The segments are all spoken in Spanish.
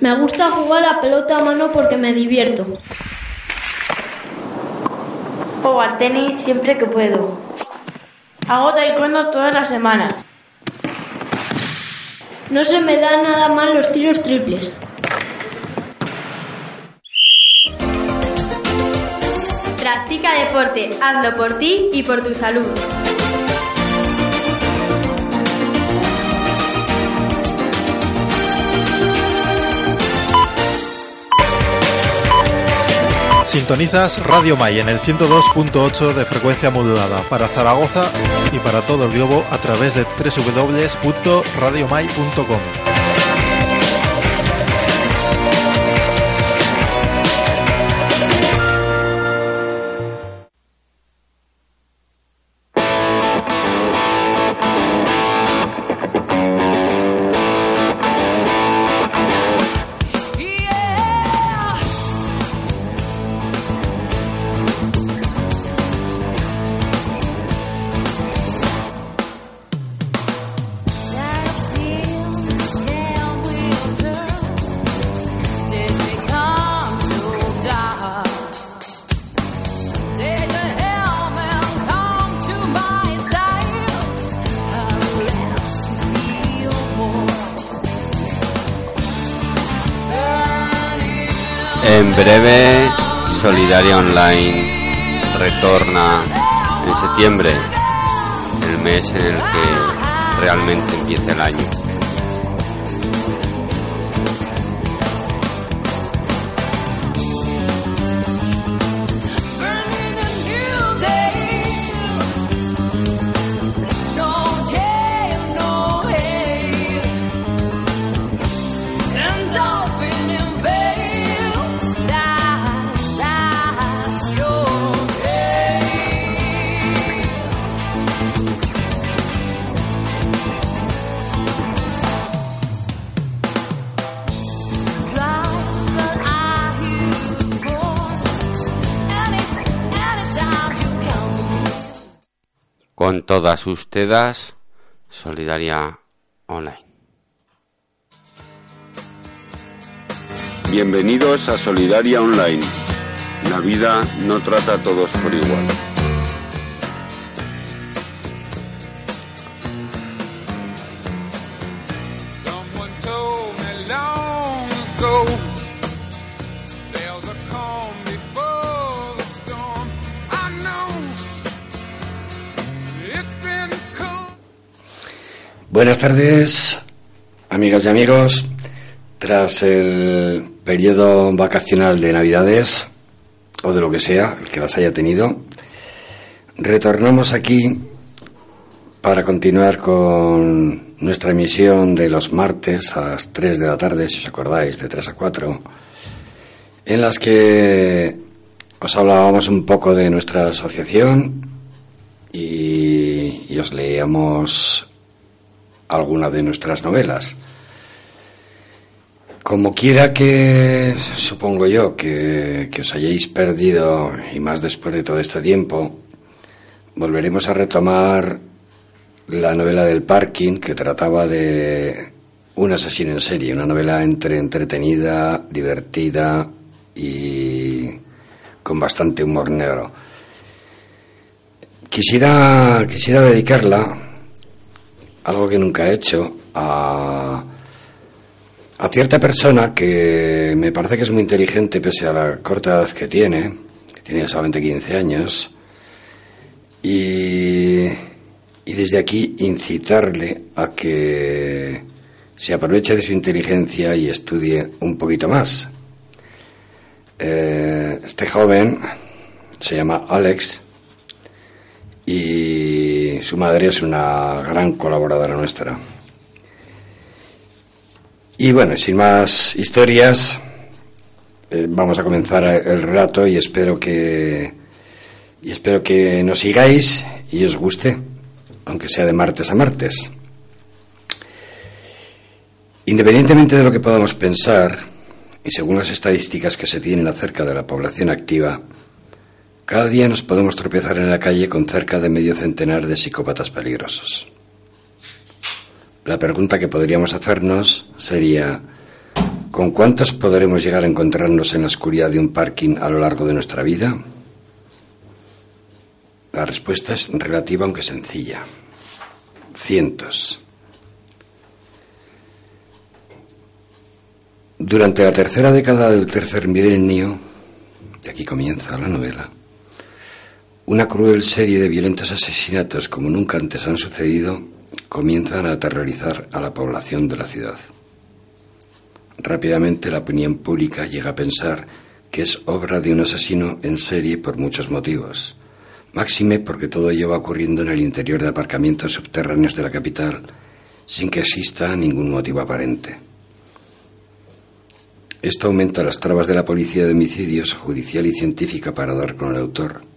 Me gusta jugar a pelota a mano porque me divierto. O al tenis siempre que puedo. Hago taekwondo todas las semanas. No se me da nada mal los tiros triples. Practica deporte, hazlo por ti y por tu salud. Sintonizas Radio May en el 102.8 de frecuencia modulada para Zaragoza y para todo el globo a través de www.radiomay.com. Online retorna en septiembre, el mes en el que realmente empieza el año. Todas ustedes, Solidaria Online. Bienvenidos a Solidaria Online. La vida no trata a todos por igual. Buenas tardes, amigas y amigos. Tras el periodo vacacional de Navidades, o de lo que sea, el que las haya tenido, retornamos aquí para continuar con nuestra emisión de los martes a las 3 de la tarde, si os acordáis, de 3 a 4, en las que os hablábamos un poco de nuestra asociación y, y os leíamos alguna de nuestras novelas. Como quiera que, supongo yo, que, que os hayáis perdido, y más después de todo este tiempo, volveremos a retomar la novela del parking que trataba de un asesino en serie, una novela entre entretenida, divertida y con bastante humor negro. Quisiera, quisiera dedicarla, algo que nunca he hecho, a, cierta persona que me parece que es muy inteligente pese a la corta edad que tiene, que tiene solamente 15 años, y, y desde aquí incitarle a que se aproveche de su inteligencia y estudie un poquito más. Eh, este joven se llama Alex y su madre es una gran colaboradora nuestra. Y bueno, sin más historias, eh, vamos a comenzar el relato y espero que y espero que nos sigáis y os guste, aunque sea de martes a martes. Independientemente de lo que podamos pensar, y según las estadísticas que se tienen acerca de la población activa, cada día nos podemos tropezar en la calle con cerca de medio centenar de psicópatas peligrosos. La pregunta que podríamos hacernos sería, ¿Con cuántos podremos llegar a encontrarnos en la oscuridad de un parking a lo largo de nuestra vida? La respuesta es relativa aunque sencilla. Cientos. Durante la tercera década del tercer milenio, y aquí comienza la novela, una cruel serie de violentos asesinatos como nunca antes han sucedido comienzan a aterrorizar a la población de la ciudad. Rápidamente la opinión pública llega a pensar que es obra de un asesino en serie por muchos motivos. Máxime porque todo ello va ocurriendo en el interior de aparcamientos subterráneos de la capital sin que exista ningún motivo aparente. Esto aumenta las trabas de la policía de homicidios judicial y científica para dar con el autor,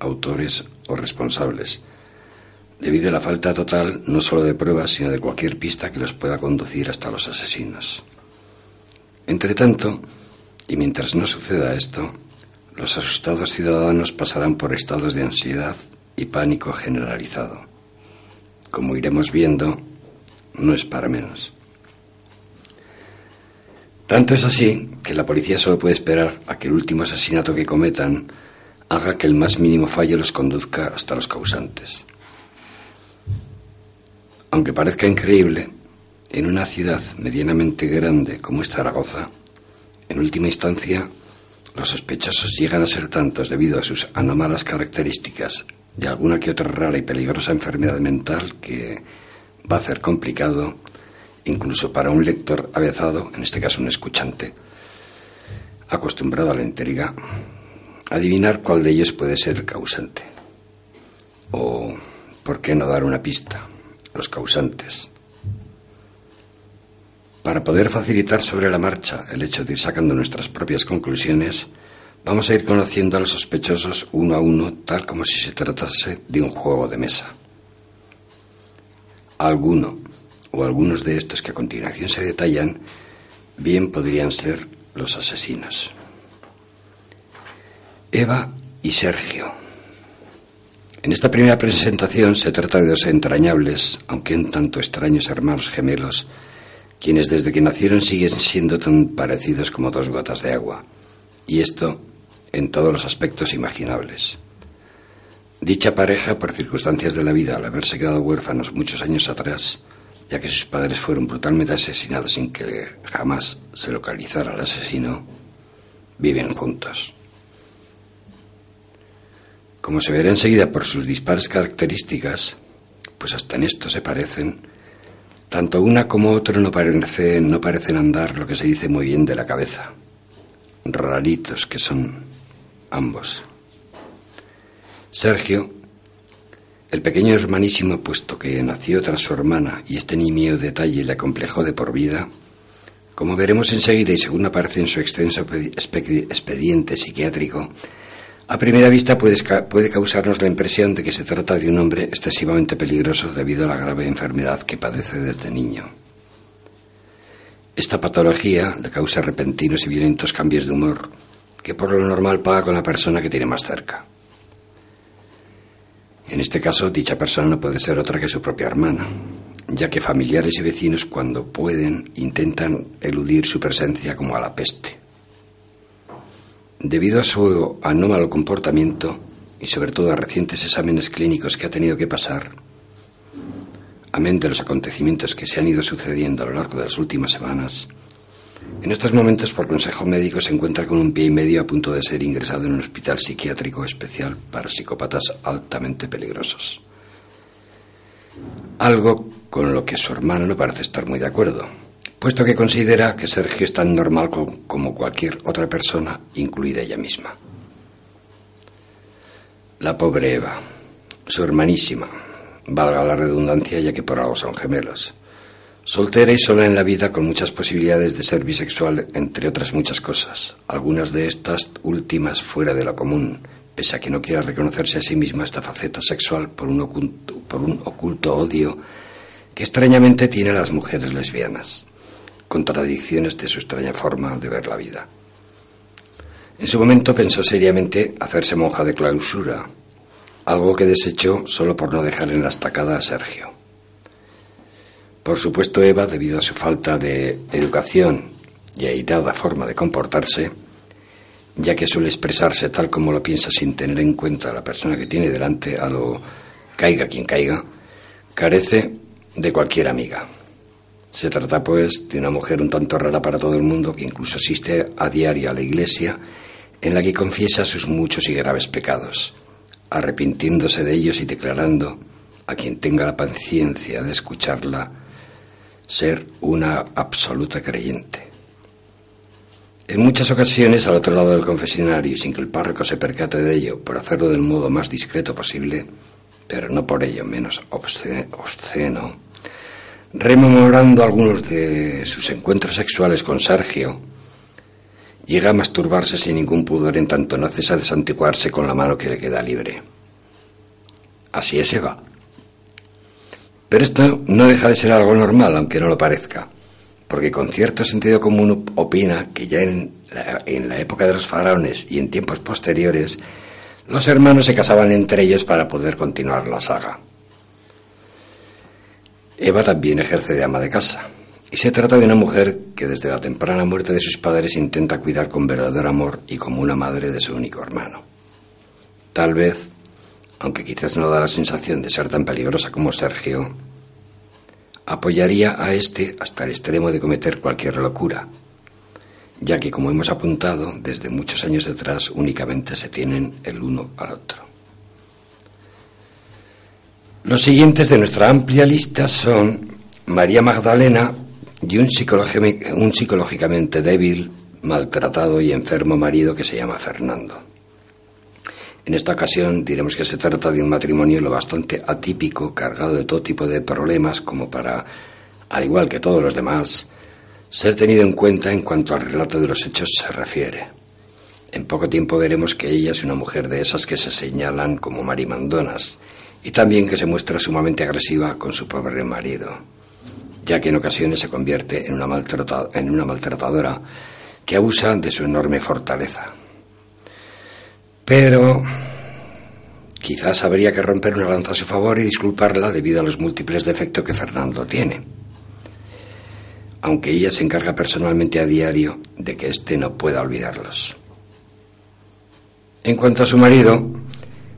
autores o responsables, debido a la falta total no solo de pruebas, sino de cualquier pista que los pueda conducir hasta los asesinos. Entre tanto, y mientras no suceda esto, los asustados ciudadanos pasarán por estados de ansiedad y pánico generalizado. Como iremos viendo, no es para menos. Tanto es así que la policía solo puede esperar a que el último asesinato que cometan haga que el más mínimo fallo los conduzca hasta los causantes. Aunque parezca increíble, en una ciudad medianamente grande como es Zaragoza, en última instancia, los sospechosos llegan a ser tantos debido a sus anómalas características y alguna que otra rara y peligrosa enfermedad mental que va a ser complicado, incluso para un lector avezado, en este caso un escuchante, acostumbrado a la intriga, adivinar cuál de ellos puede ser el causante. O, ¿por qué no dar una pista? Los causantes. Para poder facilitar sobre la marcha el hecho de ir sacando nuestras propias conclusiones, vamos a ir conociendo a los sospechosos uno a uno, tal como si se tratase de un juego de mesa. Alguno o algunos de estos que a continuación se detallan, bien podrían ser los asesinos. Eva y Sergio. En esta primera presentación se trata de dos entrañables, aunque un tanto extraños hermanos gemelos, quienes desde que nacieron siguen siendo tan parecidos como dos gotas de agua, y esto en todos los aspectos imaginables. Dicha pareja, por circunstancias de la vida, al haberse quedado huérfanos muchos años atrás, ya que sus padres fueron brutalmente asesinados sin que jamás se localizara al asesino, viven juntos. Como se verá enseguida por sus dispares características, pues hasta en esto se parecen, tanto una como otra no parecen, no parecen andar lo que se dice muy bien de la cabeza. Raritos que son ambos. Sergio, el pequeño hermanísimo, puesto que nació tras su hermana y este nimio detalle le acomplejó de por vida, como veremos enseguida y según aparece en su extenso expediente psiquiátrico, a primera vista puede, causarnos la impresión de que se trata de un hombre excesivamente peligroso debido a la grave enfermedad que padece desde niño. Esta patología le causa repentinos y violentos cambios de humor que por lo normal paga con la persona que tiene más cerca. En este caso, dicha persona no puede ser otra que su propia hermana, ya que familiares y vecinos cuando pueden intentan eludir su presencia como a la peste. Debido a su anómalo comportamiento y sobre todo a recientes exámenes clínicos que ha tenido que pasar, amén de los acontecimientos que se han ido sucediendo a lo largo de las últimas semanas, en estos momentos, por consejo médico, se encuentra con un pie y medio a punto de ser ingresado en un hospital psiquiátrico especial para psicópatas altamente peligrosos. Algo con lo que su hermano no parece estar muy de acuerdo, puesto que considera que Sergio es tan normal como cualquier otra persona, incluida ella misma. La pobre Eva, su hermanísima, valga la redundancia ya que por algo son gemelos, soltera y sola en la vida con muchas posibilidades de ser bisexual, entre otras muchas cosas, algunas de estas últimas fuera de lo común, pese a que no quiera reconocerse a sí misma esta faceta sexual por un oculto, por un oculto odio que extrañamente tiene a las mujeres lesbianas contradicciones de su extraña forma de ver la vida. En su momento pensó seriamente hacerse monja de clausura, algo que desechó solo por no dejar en la estacada a Sergio. Por supuesto, Eva, debido a su falta de educación y airada forma de comportarse, ya que suele expresarse tal como lo piensa sin tener en cuenta a la persona que tiene delante, a lo caiga quien caiga, carece de cualquier amiga. Se trata, pues, de una mujer un tanto rara para todo el mundo que incluso asiste a diario a la iglesia en la que confiesa sus muchos y graves pecados, arrepintiéndose de ellos y declarando a quien tenga la paciencia de escucharla ser una absoluta creyente. En muchas ocasiones, al otro lado del confesionario, sin que el párroco se percate de ello, por hacerlo del modo más discreto posible, pero no por ello menos obsce- obsceno, rememorando algunos de sus encuentros sexuales con Sergio, llega a masturbarse sin ningún pudor en tanto no cesa de santiguarse con la mano que le queda libre. Así es Eva. Pero esto no deja de ser algo normal, aunque no lo parezca, porque con cierto sentido común opina que ya en la, en la época de los faraones y en tiempos posteriores, los hermanos se casaban entre ellos para poder continuar la saga. Eva también ejerce de ama de casa, y se trata de una mujer que desde la temprana muerte de sus padres intenta cuidar con verdadero amor y como una madre de su único hermano. Tal vez, aunque quizás no da la sensación de ser tan peligrosa como Sergio, apoyaría a este hasta el extremo de cometer cualquier locura, ya que, como hemos apuntado, desde muchos años detrás únicamente se tienen el uno al otro. Los siguientes de nuestra amplia lista son María Magdalena y un, psicológi- un psicológicamente débil, maltratado y enfermo marido que se llama Fernando. En esta ocasión diremos que se trata de un matrimonio lo bastante atípico, cargado de todo tipo de problemas, como para, al igual que todos los demás, ser tenido en cuenta en cuanto al relato de los hechos se refiere. En poco tiempo veremos que ella es una mujer de esas que se señalan como marimandonas y también que se muestra sumamente agresiva con su pobre marido, ya que en ocasiones se convierte en una, en una maltratadora que abusa de su enorme fortaleza. Pero quizás habría que romper una lanza a su favor y disculparla debido a los múltiples defectos que Fernando tiene. Aunque ella se encarga personalmente a diario de que éste no pueda olvidarlos. En cuanto a su marido,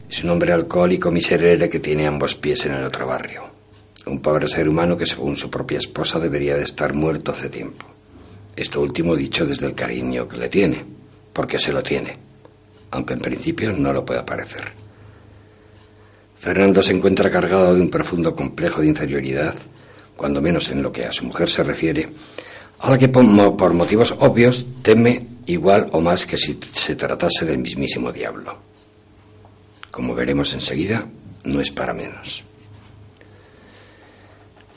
es un hombre alcohólico miserere que tiene ambos pies en el otro barrio. Un pobre ser humano que según su propia esposa debería de estar muerto hace tiempo. Esto último dicho desde el cariño que le tiene, porque se lo tiene, aunque en principio no lo pueda parecer. Fernando se encuentra cargado de un profundo complejo de inferioridad, cuando menos en lo que a su mujer se refiere, a la que por, mo- por motivos obvios teme igual o más que si se tratase del mismísimo diablo. Como veremos enseguida, no es para menos.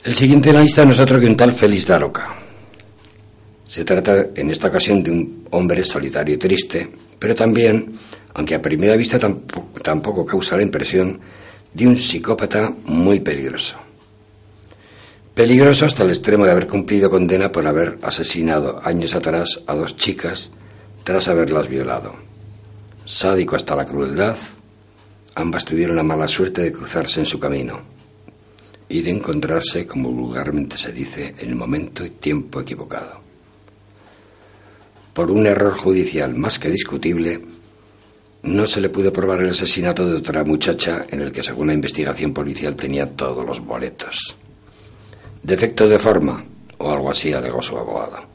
El siguiente en la lista no es otro que un tal Félix Daroca. Se trata en esta ocasión de un hombre solitario y triste, pero también, aunque a primera vista tampoco, tampoco causa la impresión, de un psicópata muy peligroso. Peligroso hasta el extremo de haber cumplido condena por haber asesinado años atrás a dos chicas tras haberlas violado. Sádico hasta la crueldad, ambas tuvieron la mala suerte de cruzarse en su camino y de encontrarse, como vulgarmente se dice, en el momento y tiempo equivocado. Por un error judicial más que discutible, no se le pudo probar el asesinato de otra muchacha en el que, según la investigación policial, tenía todos los boletos. Defecto de forma, o algo así, alegó su abogado.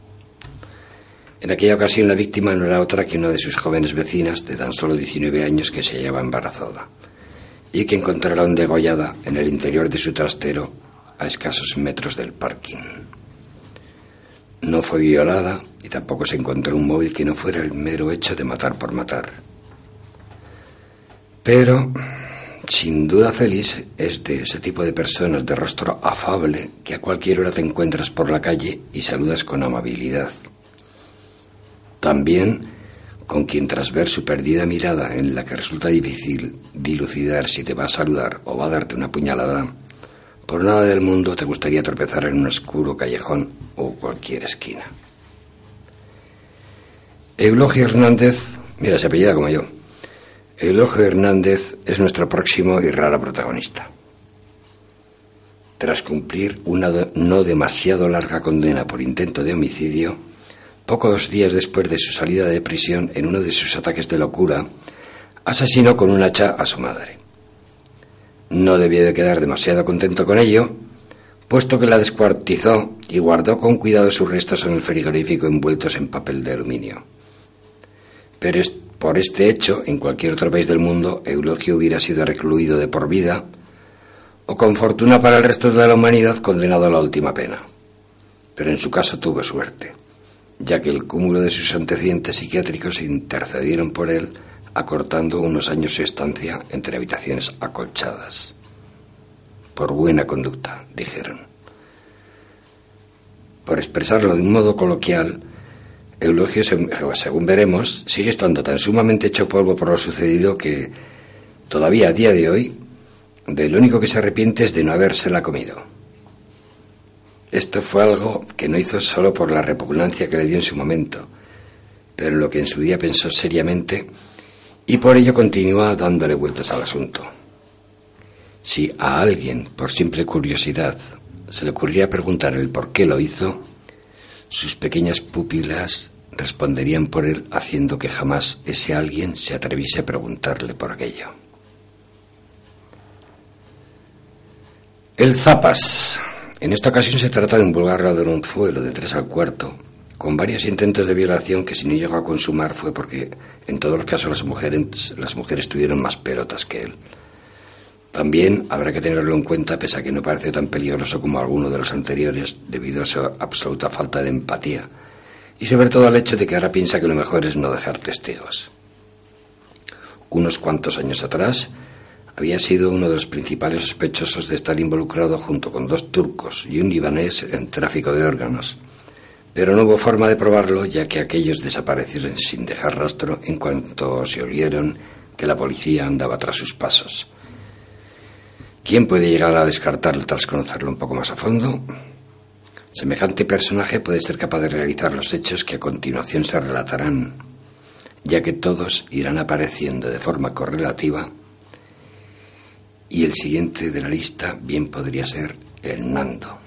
En aquella ocasión la víctima no era otra que una de sus jóvenes vecinas de tan solo 19 años que se hallaba embarazada y que encontraron degollada en el interior de su trastero a escasos metros del parking. No fue violada y tampoco se encontró un móvil que no fuera el mero hecho de matar por matar. Pero, sin duda Félix es de ese tipo de personas de rostro afable que a cualquier hora te encuentras por la calle y saludas con amabilidad. También con quien tras ver su perdida mirada en la que resulta difícil dilucidar si te va a saludar o va a darte una puñalada, por nada del mundo te gustaría tropezar en un oscuro callejón o cualquier esquina. Eulogio Hernández, mira, se apellida como yo. Eulogio Hernández es nuestro próximo y raro protagonista. Tras cumplir una no demasiado larga condena por intento de homicidio, pocos días después de su salida de prisión, en uno de sus ataques de locura, asesinó con un hacha a su madre. No debió de quedar demasiado contento con ello, puesto que la descuartizó y guardó con cuidado sus restos en el frigorífico envueltos en papel de aluminio. Pero por este hecho, en cualquier otro país del mundo, Eulogio hubiera sido recluido de por vida o con fortuna para el resto de la humanidad condenado a la última pena. Pero en su caso tuvo suerte, ya que el cúmulo de sus antecedentes psiquiátricos intercedieron por él, acortando unos años su estancia entre habitaciones acolchadas. Por buena conducta, dijeron. Por expresarlo de un modo coloquial, Eulogio, se- según veremos, sigue estando tan sumamente hecho polvo por lo sucedido que todavía a día de hoy de lo único que se arrepiente es de no habérsela comido. Esto fue algo que no hizo solo por la repugnancia que le dio en su momento, pero en lo que en su día pensó seriamente y por ello continúa dándole vueltas al asunto. Si a alguien, por simple curiosidad, se le ocurriera preguntar el por qué lo hizo, sus pequeñas pupilas responderían por él haciendo que jamás ese alguien se atreviese a preguntarle por aquello. El Zapas. En esta ocasión se trata de un vulgar ladronzuelo de tres al cuarto, con varios intentos de violación que si no llegó a consumar fue porque en todos los casos las mujeres, las mujeres tuvieron más pelotas que él. También habrá que tenerlo en cuenta, pese a que no parece tan peligroso como alguno de los anteriores, debido a su absoluta falta de empatía, y sobre todo al hecho de que ahora piensa que lo mejor es no dejar testigos. Unos cuantos años atrás, había sido uno de los principales sospechosos de estar involucrado junto con dos turcos y un libanés en tráfico de órganos. Pero no hubo forma de probarlo, ya que aquellos desaparecieron sin dejar rastro en cuanto se olieron que la policía andaba tras sus pasos. ¿Quién puede llegar a descartarlo tras conocerlo un poco más a fondo? Semejante personaje puede ser capaz de realizar los hechos que a continuación se relatarán, ya que todos irán apareciendo de forma correlativa y el siguiente de la lista bien podría ser el Nando.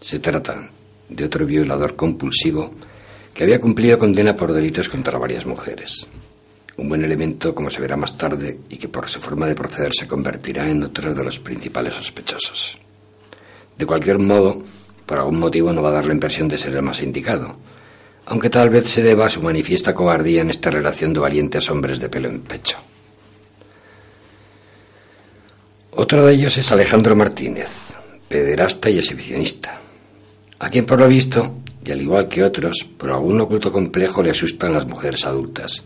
Se trata de otro violador compulsivo que había cumplido condena por delitos contra varias mujeres. Un buen elemento, como se verá más tarde, y que por su forma de proceder se convertirá en otro de los principales sospechosos. De cualquier modo, por algún motivo no va a dar la impresión de ser el más indicado, aunque tal vez se deba a su manifiesta cobardía en esta relación de valientes hombres de pelo en pecho. Otro de ellos es Alejandro Martínez, pederasta y exhibicionista, a quien por lo visto, y al igual que otros, por algún oculto complejo le asustan las mujeres adultas.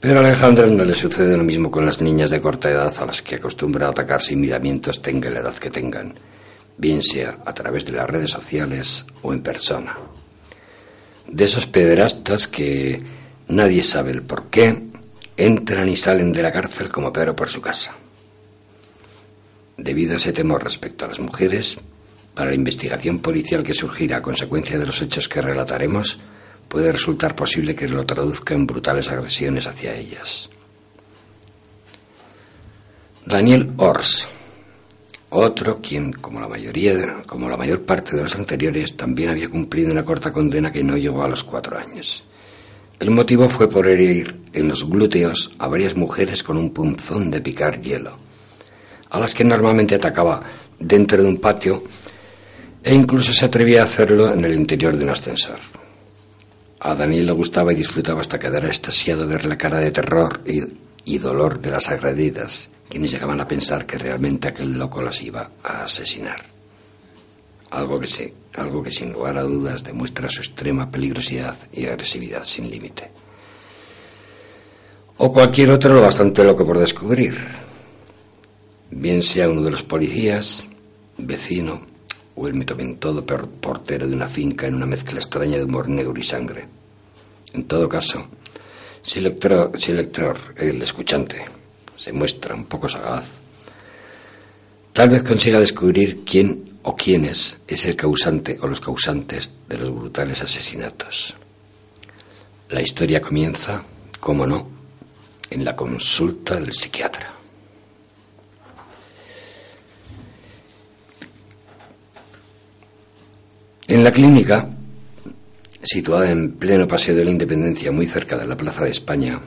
Pero a Alejandro no le sucede lo mismo con las niñas de corta edad a las que acostumbra a atacar sin miramientos tenga la edad que tengan, bien sea a través de las redes sociales o en persona. De esos pederastas que nadie sabe el por qué entran y salen de la cárcel como Pedro por su casa. Debido a ese temor respecto a las mujeres, para la investigación policial que surgirá a consecuencia de los hechos que relataremos, puede resultar posible que lo traduzca en brutales agresiones hacia ellas. Daniel Ors, otro quien, como la mayoría, como la mayor parte de los anteriores, también había cumplido una corta condena que no llegó a los cuatro años. El motivo fue por herir en los glúteos a varias mujeres con un punzón de picar hielo, a las que normalmente atacaba dentro de un patio e incluso se atrevía a hacerlo en el interior de un ascensor. A Daniel le gustaba y disfrutaba hasta quedar extasiado ver la cara de terror y, y dolor de las agredidas, quienes llegaban a pensar que realmente aquel loco las iba a asesinar. Algo que, sí, algo que sin lugar a dudas demuestra su extrema peligrosidad y agresividad sin límite. O cualquier otro lo bastante loco por descubrir. Bien sea uno de los policías, vecino, o el mitomentodo portero de una finca en una mezcla extraña de humor negro y sangre. En todo caso, si el lector, si el, lector, el escuchante, se muestra un poco sagaz, tal vez consiga descubrir quién o quiénes es el causante o los causantes de los brutales asesinatos. La historia comienza, como no, en la consulta del psiquiatra. En la clínica, situada en pleno paseo de la Independencia, muy cerca de la Plaza de España,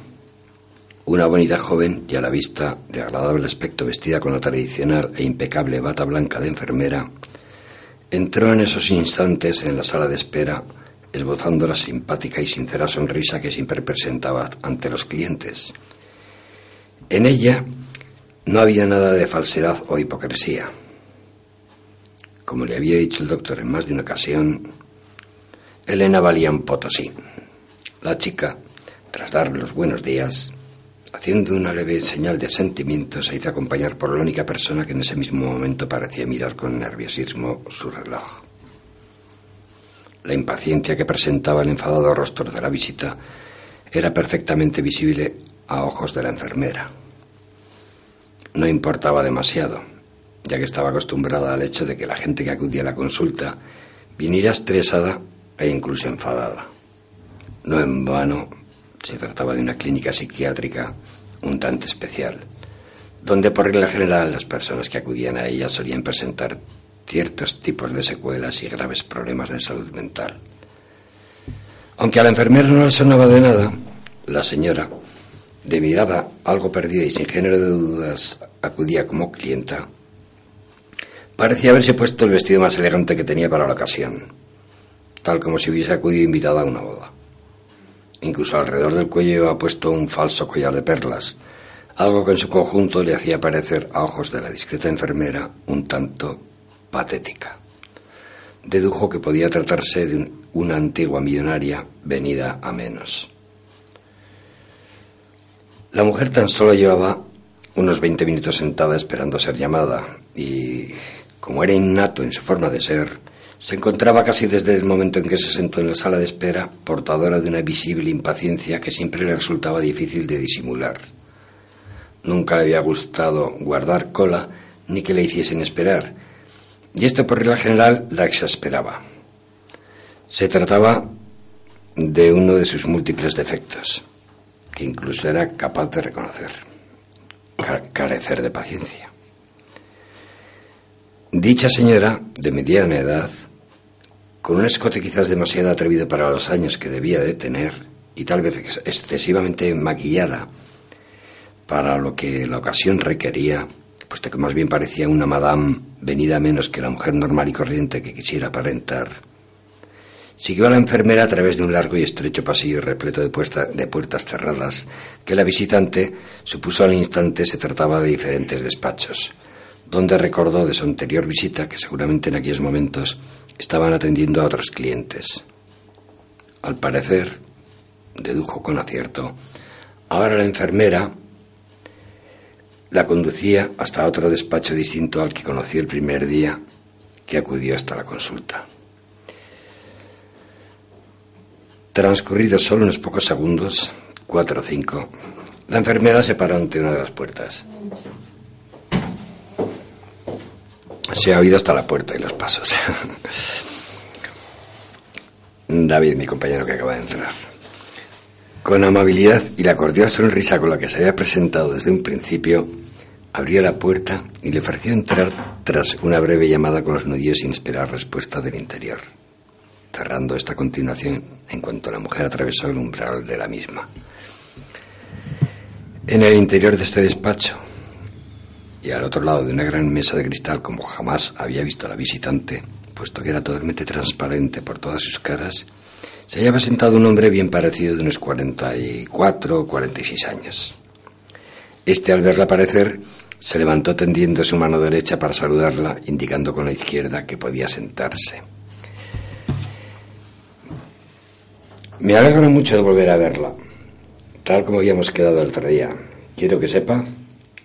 una bonita joven y a la vista de agradable aspecto vestida con la tradicional e impecable bata blanca de enfermera, entró en esos instantes en la sala de espera, esbozando la simpática y sincera sonrisa que siempre presentaba ante los clientes. En ella no había nada de falsedad o hipocresía. Como le había dicho el doctor en más de una ocasión, Elena valía un potosí. La chica, tras darle los buenos días, haciendo una leve señal de asentimiento, se hizo acompañar por la única persona que en ese mismo momento parecía mirar con nerviosismo su reloj. La impaciencia que presentaba el enfadado rostro de la visita era perfectamente visible a ojos de la enfermera. No importaba demasiado, ya que estaba acostumbrada al hecho de que la gente que acudía a la consulta viniera estresada e incluso enfadada. No en vano se trataba de una clínica psiquiátrica un tanto especial, donde por regla general las personas que acudían a ella solían presentar ciertos tipos de secuelas y graves problemas de salud mental. Aunque a la enfermera no le sonaba de nada, la señora, de mirada algo perdida y sin género de dudas, acudía como clienta, parecía haberse puesto el vestido más elegante que tenía para la ocasión, tal como si hubiese acudido invitada a una boda. Incluso alrededor del cuello llevaba puesto un falso collar de perlas, algo que en su conjunto le hacía parecer a ojos de la discreta enfermera un tanto patética. Dedujo que podía tratarse de un- una antigua millonaria venida a menos. La mujer tan solo llevaba unos 20 minutos sentada esperando ser llamada y, como era innato en su forma de ser, se encontraba casi desde el momento en que se sentó en la sala de espera portadora de una visible impaciencia que siempre le resultaba difícil de disimular. Nunca le había gustado guardar cola ni que le hiciesen esperar, y esto por regla general la exasperaba. Se trataba de uno de sus múltiples defectos, que incluso era capaz de reconocer, ca- carecer de paciencia. Dicha señora, de mediana edad, con un escote quizás demasiado atrevido para los años que debía de tener, y tal vez ex- excesivamente maquillada para lo que la ocasión requería, puesto que más bien parecía una madame venida menos que la mujer normal y corriente que quisiera aparentar, siguió a la enfermera a través de un largo y estrecho pasillo repleto de, puesta- de puertas cerradas, que la visitante supuso al instante se trataba de diferentes despachos, donde recordó de su anterior visita que seguramente en aquellos momentos estaban atendiendo a otros clientes. Al parecer, dedujo con acierto, ahora la enfermera la conducía hasta otro despacho distinto al que conoció el primer día que acudió hasta la consulta. Transcurridos solo unos pocos segundos, cuatro o cinco, la enfermera se paró ante una de las puertas. Se ha oído hasta la puerta y los pasos. David, mi compañero que acaba de entrar. Con amabilidad y la cordial sonrisa con la que se había presentado desde un principio, abrió la puerta y le ofreció entrar tras una breve llamada con los nudillos sin esperar respuesta del interior, cerrando esta continuación en cuanto la mujer atravesó el umbral de la misma. En el interior de este despacho, y al otro lado de una gran mesa de cristal como jamás había visto la visitante, puesto que era totalmente transparente por todas sus caras, se hallaba sentado un hombre bien parecido de unos 44 o 46 años. Este, al verla aparecer, se levantó tendiendo su mano derecha para saludarla, indicando con la izquierda que podía sentarse. Me alegro mucho de volver a verla, tal como habíamos quedado el otro día. Quiero que sepa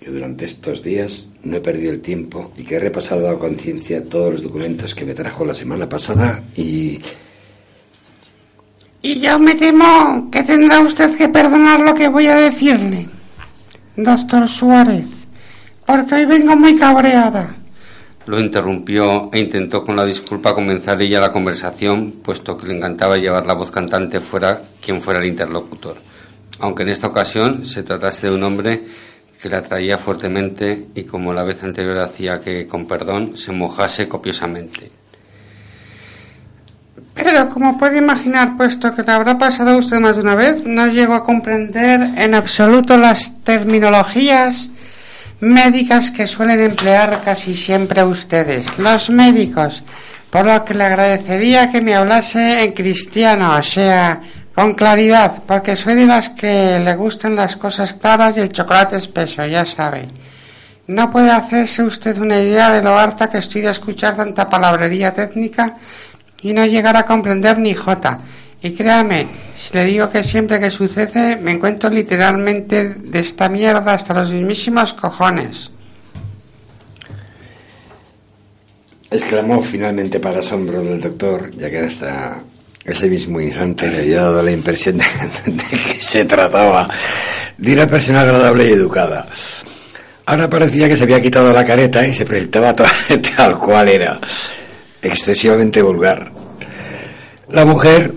que durante estos días no he perdido el tiempo y que he repasado a conciencia todos los documentos que me trajo la semana pasada y Y yo me temo que tendrá usted que perdonar lo que voy a decirle, doctor Suárez, porque hoy vengo muy cabreada. Lo interrumpió e intentó con la disculpa comenzar ella la conversación, puesto que le encantaba llevar la voz cantante fuera quien fuera el interlocutor, aunque en esta ocasión se tratase de un hombre que la atraía fuertemente y como la vez anterior hacía que, con perdón, se mojase copiosamente. Pero como puede imaginar, puesto que le habrá pasado a usted más de una vez, no llego a comprender en absoluto las terminologías médicas que suelen emplear casi siempre ustedes, los médicos, por lo que le agradecería que me hablase en cristiano, sea, con claridad, porque soy de las que le gustan las cosas claras y el chocolate espeso, ya sabe. No puede hacerse usted una idea de lo harta que estoy de escuchar tanta palabrería técnica y no llegar a comprender ni jota. Y créame, si le digo que siempre que sucede me encuentro literalmente de esta mierda hasta los mismísimos cojones. Exclamó finalmente para asombro del doctor, ya que hasta ese mismo instante le había dado la impresión de, que se trataba de una persona agradable y educada. Ahora parecía que se había quitado la careta y se presentaba tal cual era, excesivamente vulgar. La mujer,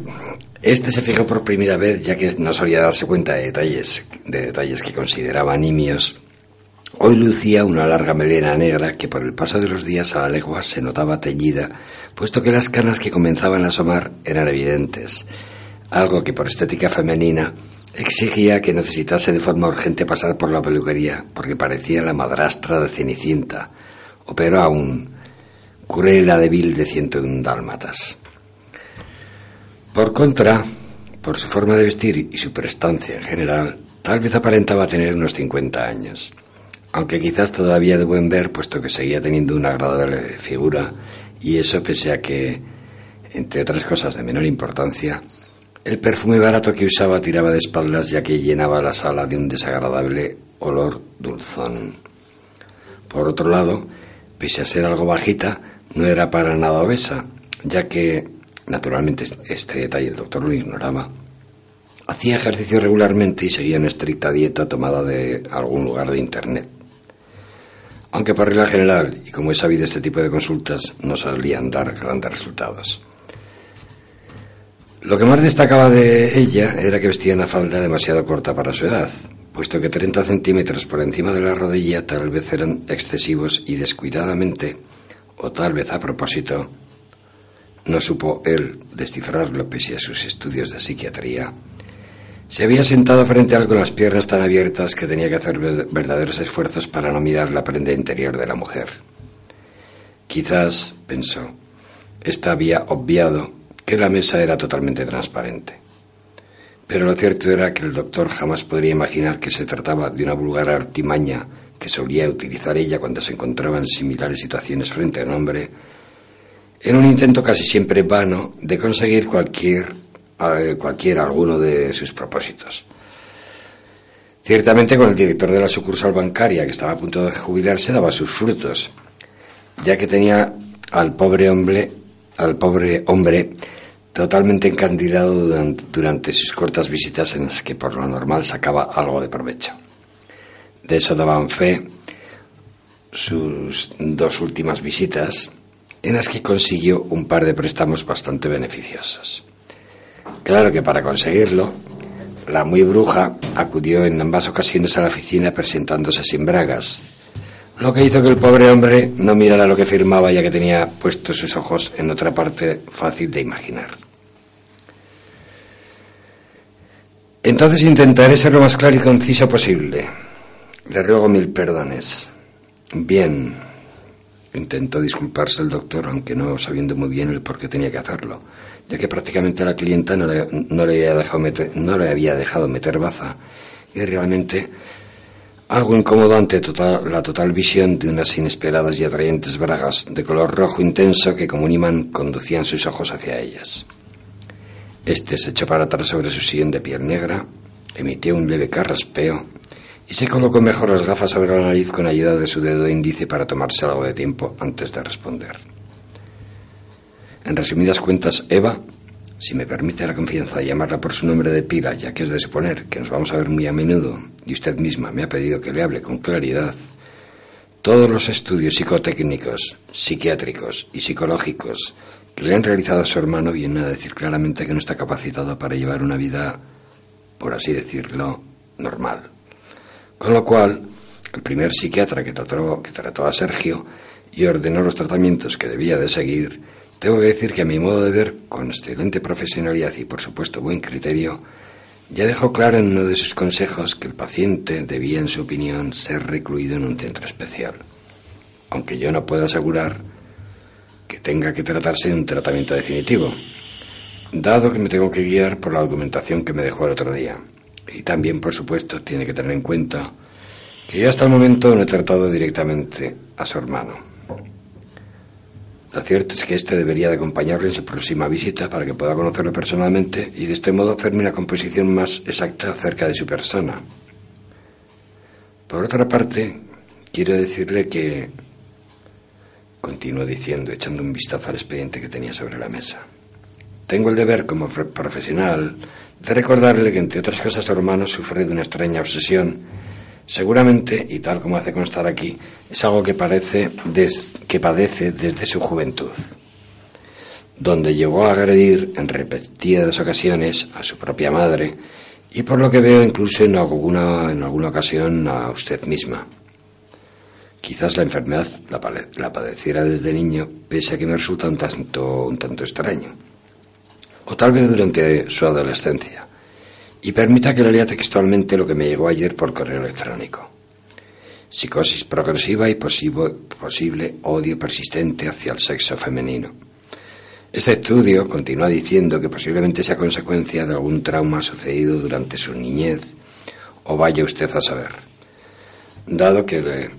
este se fijó por primera vez, ya que no solía darse cuenta de detalles, de detalles que consideraba nimios. Hoy lucía una larga melena negra que por el paso de los días a la legua se notaba teñida, puesto que las canas que comenzaban a asomar eran evidentes, algo que por estética femenina exigía que necesitase de forma urgente pasar por la peluquería, porque parecía la madrastra de Cenicienta, o peor aún, Curela de Vil de 101 dálmatas. Por contra, por su forma de vestir y su prestancia en general, tal vez aparentaba tener unos 50 años, aunque quizás todavía de buen ver, puesto que seguía teniendo una agradable figura, y eso pese a que, entre otras cosas de menor importancia, el perfume barato que usaba tiraba de espaldas ya que llenaba la sala de un desagradable olor dulzón. Por otro lado, pese a ser algo bajita, no era para nada obesa, ya que, naturalmente, este detalle el doctor lo ignoraba. Hacía ejercicio regularmente y seguía una estricta dieta tomada de algún lugar de Internet. Aunque por regla general, y como he sabido este tipo de consultas, no solían dar grandes resultados. Lo que más destacaba de ella era que vestía una falda demasiado corta para su edad, puesto que 30 centímetros por encima de la rodilla tal vez eran excesivos y descuidadamente, o tal vez a propósito, no supo él descifrarlo pese a sus estudios de psiquiatría, se había sentado frente a con las piernas tan abiertas que tenía que hacer verdaderos esfuerzos para no mirar la prenda interior de la mujer. Quizás, pensó, ésta había obviado que la mesa era totalmente transparente. Pero lo cierto era que el doctor jamás podría imaginar que se trataba de una vulgar artimaña que solía utilizar ella cuando se encontraba en similares situaciones frente a un hombre, en un intento casi siempre vano de conseguir cualquier, eh, cualquier alguno de sus propósitos. Ciertamente con el director de la sucursal bancaria, que estaba a punto de jubilarse, daba sus frutos, ya que tenía al pobre hombre, al pobre hombre totalmente encandilado durante, durante, sus cortas visitas en las que por lo normal sacaba algo de provecho. De eso daban fe sus dos últimas visitas, en las que consiguió un par de préstamos bastante beneficiosos. Claro que para conseguirlo, la muy bruja acudió en ambas ocasiones a la oficina presentándose sin bragas, lo que hizo que el pobre hombre no mirara lo que firmaba ya que tenía puestos sus ojos en otra parte fácil de imaginar. Entonces intentaré ser lo más claro y conciso posible. Le ruego mil perdones. Bien. Intentó disculparse el doctor, aunque no sabiendo muy bien el por qué tenía que hacerlo, ya que prácticamente a la clienta no le, había, dejado meter, no le había dejado meter baza y realmente algo incómodo ante total, la total visión de unas inesperadas y atrayentes bragas de color rojo intenso que como un imán conducían sus ojos hacia ellas. Este se echó para atrás sobre su sillón de piel negra, emitió un leve carraspeo y se colocó mejor las gafas sobre la nariz con ayuda de su dedo índice para tomarse algo de tiempo antes de responder. En resumidas cuentas, Eva, si me permite la confianza de llamarla por su nombre de pila, ya que es de suponer que nos vamos a ver muy a menudo, y usted misma me ha pedido que le hable con claridad, todos los estudios psicotécnicos, psiquiátricos y psicológicos que le han realizado a su hermano vienen a decir claramente que no está capacitado para llevar una vida, por así decirlo, normal. Con lo cual, el primer psiquiatra que trató, a Sergio y ordenó los tratamientos que debía de seguir, tengo que decir que a mi modo de ver, con excelente profesionalidad y por supuesto buen criterio, ya dejó claro en uno de sus consejos que el paciente debía, en su opinión, ser recluido en un centro especial, aunque yo no puedo asegurar que tenga que tratarse de un tratamiento definitivo, dado que me tengo que guiar por la argumentación que me dejó el otro día. Y también, por supuesto, tiene que tener en cuenta que yo hasta el momento no he tratado directamente a su hermano. Lo cierto es que éste debería de acompañarle en su próxima visita para que pueda conocerlo personalmente y de este modo hacerme una composición más exacta acerca de su persona. Por otra parte, quiero decirle que... Continuó diciendo, echando un vistazo al expediente que tenía sobre la mesa. Tengo el deber, como profesional, de recordarle que, entre otras cosas, su hermano sufre de una extraña obsesión. Seguramente, y tal como hace constar aquí, es algo que, parece que padece desde su juventud, donde llegó a agredir en repetidas ocasiones a su propia madre y, por lo que veo, incluso en alguna, en alguna ocasión a usted misma. Quizás la enfermedad la, la padeciera desde niño, pese a que me resulta un tanto, un tanto extraño o tal vez durante su adolescencia. Y permita que le lea textualmente lo que me llegó ayer por correo electrónico. Psicosis progresiva y posible, posible odio persistente hacia el sexo femenino. Este estudio continúa diciendo que posiblemente sea consecuencia de algún trauma sucedido durante su niñez, o vaya usted a saber. Dado que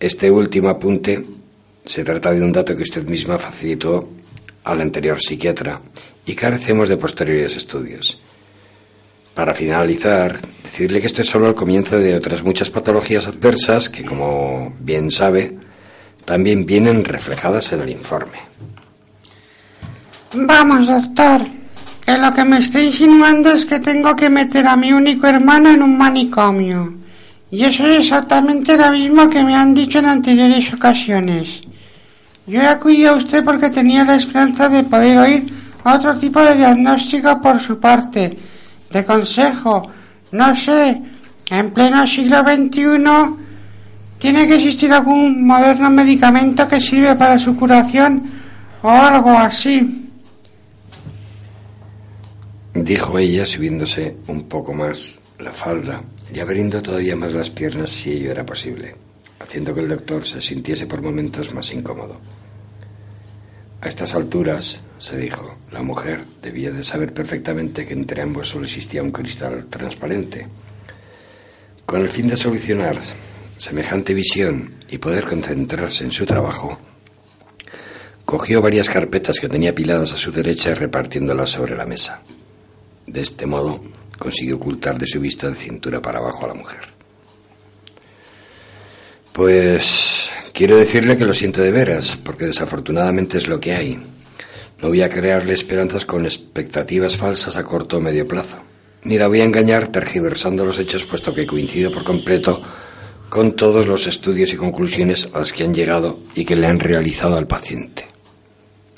este último apunte se trata de un dato que usted misma facilitó al anterior psiquiatra y carecemos de posteriores estudios. Para finalizar, decirle que esto es solo el comienzo de otras muchas patologías adversas que, como bien sabe, también vienen reflejadas en el informe. Vamos, doctor, que lo que me está insinuando es que tengo que meter a mi único hermano en un manicomio. Y eso es exactamente lo mismo que me han dicho en anteriores ocasiones. Yo acudido a usted porque tenía la esperanza de poder oír otro tipo de diagnóstico por su parte, de consejo, no sé, en pleno siglo XXI tiene que existir algún moderno medicamento que sirve para su curación o algo así. Dijo ella subiéndose un poco más la falda y abriendo todavía más las piernas si ello era posible, haciendo que el doctor se sintiese por momentos más incómodo. A estas alturas, se dijo, la mujer debía de saber perfectamente que entre ambos solo existía un cristal transparente. Con el fin de solucionar semejante visión y poder concentrarse en su trabajo, cogió varias carpetas que tenía apiladas a su derecha repartiéndolas sobre la mesa. De este modo consiguió ocultar de su vista de cintura para abajo a la mujer. Pues quiero decirle que lo siento de veras, porque desafortunadamente es lo que hay. No voy a crearle esperanzas con expectativas falsas a corto o medio plazo. Ni la voy a engañar tergiversando los hechos, puesto que coincido por completo con todos los estudios y conclusiones a los que han llegado y que le han realizado al paciente.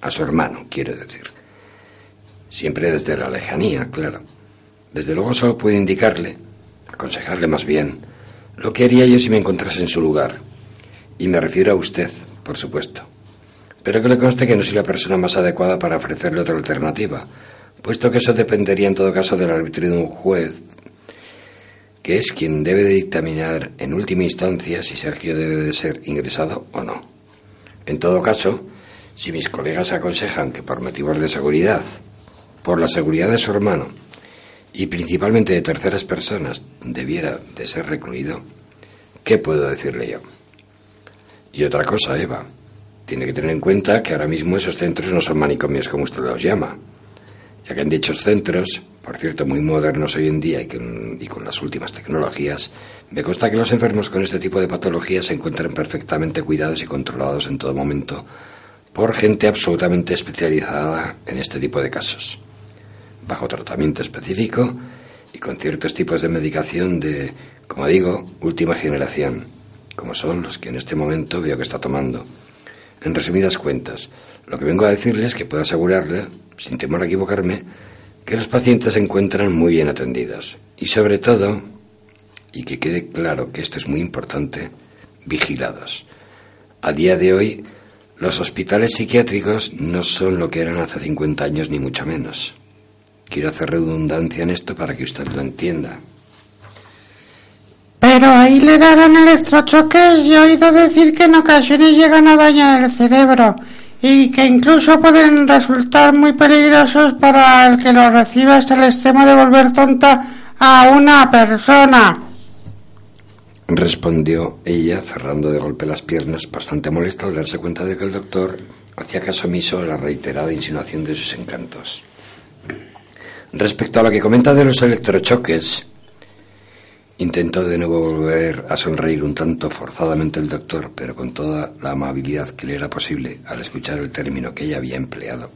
A su hermano, quiero decir. Siempre desde la lejanía, claro. Desde luego solo puedo indicarle, aconsejarle más bien, lo que haría yo si me encontrase en su lugar. Y me refiero a usted, por supuesto. Pero que le conste que no soy la persona más adecuada para ofrecerle otra alternativa, puesto que eso dependería en todo caso del arbitrio de un juez, que es quien debe de dictaminar en última instancia si Sergio debe de ser ingresado o no. En todo caso, si mis colegas aconsejan que por motivos de seguridad, por la seguridad de su hermano, y principalmente de terceras personas debiera de ser recluido, ¿qué puedo decirle yo? Y otra cosa, Eva, tiene que tener en cuenta que ahora mismo esos centros no son manicomios como usted los llama, ya que en dichos centros, por cierto muy modernos hoy en día y con, y con las últimas tecnologías, me consta que los enfermos con este tipo de patologías se encuentran perfectamente cuidados y controlados en todo momento por gente absolutamente especializada en este tipo de casos bajo tratamiento específico y con ciertos tipos de medicación de, como digo, última generación, como son los que en este momento veo que está tomando. En resumidas cuentas, lo que vengo a decirles es que puedo asegurarle, sin temor a equivocarme, que los pacientes se encuentran muy bien atendidos y sobre todo, y que quede claro que esto es muy importante, vigilados. A día de hoy, Los hospitales psiquiátricos no son lo que eran hace 50 años ni mucho menos. Quiero hacer redundancia en esto para que usted lo entienda. Pero ahí le darán electrochoques y he oído decir que en ocasiones llegan a dañar el cerebro y que incluso pueden resultar muy peligrosos para el que los reciba hasta el extremo de volver tonta a una persona. Respondió ella, cerrando de golpe las piernas, bastante molesta al darse cuenta de que el doctor hacía caso omiso a la reiterada insinuación de sus encantos. Respecto a lo que comenta de los electrochoques, intentó de nuevo volver a sonreír un tanto forzadamente el doctor, pero con toda la amabilidad que le era posible al escuchar el término que ella había empleado.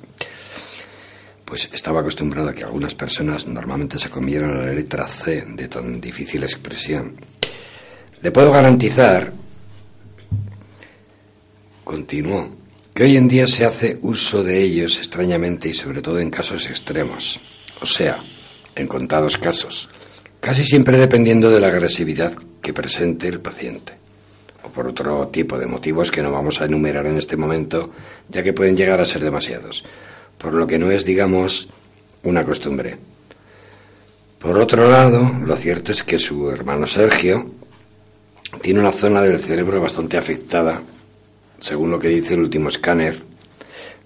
Pues estaba acostumbrado a que algunas personas normalmente se comieran a la letra C de tan difícil expresión. Le puedo garantizar, continuó, que hoy en día se hace uso de ellos extrañamente y sobre todo en casos extremos, o sea, en contados casos, casi siempre dependiendo de la agresividad que presente el paciente, o por otro tipo de motivos que no vamos a enumerar en este momento, ya que pueden llegar a ser demasiados, por lo que no es, digamos, una costumbre. Por otro lado, lo cierto es que su hermano Sergio tiene una zona del cerebro bastante afectada, según lo que dice el último escáner,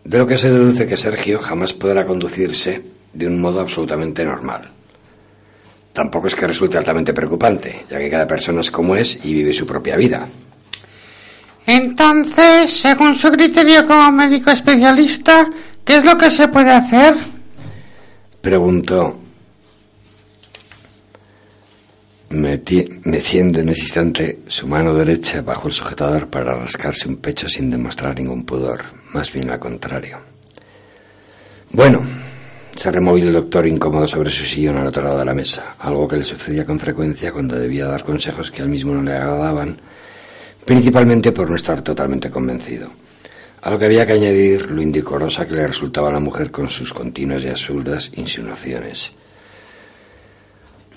de lo que se deduce que Sergio jamás podrá conducirse de un modo absolutamente normal. Tampoco es que resulte altamente preocupante, ya que cada persona es como es y vive su propia vida. Entonces, según su criterio como médico especialista, ¿qué es lo que se puede hacer? Preguntó, meciendo en ese instante su mano derecha bajo el sujetador para rascarse un pecho sin demostrar ningún pudor, más bien al contrario. Bueno, se removió el doctor incómodo sobre su sillón al otro lado de la mesa, algo que le sucedía con frecuencia cuando debía dar consejos que al mismo no le agradaban, principalmente por no estar totalmente convencido. A lo que había que añadir lo indecorosa que le resultaba la mujer con sus continuas y absurdas insinuaciones.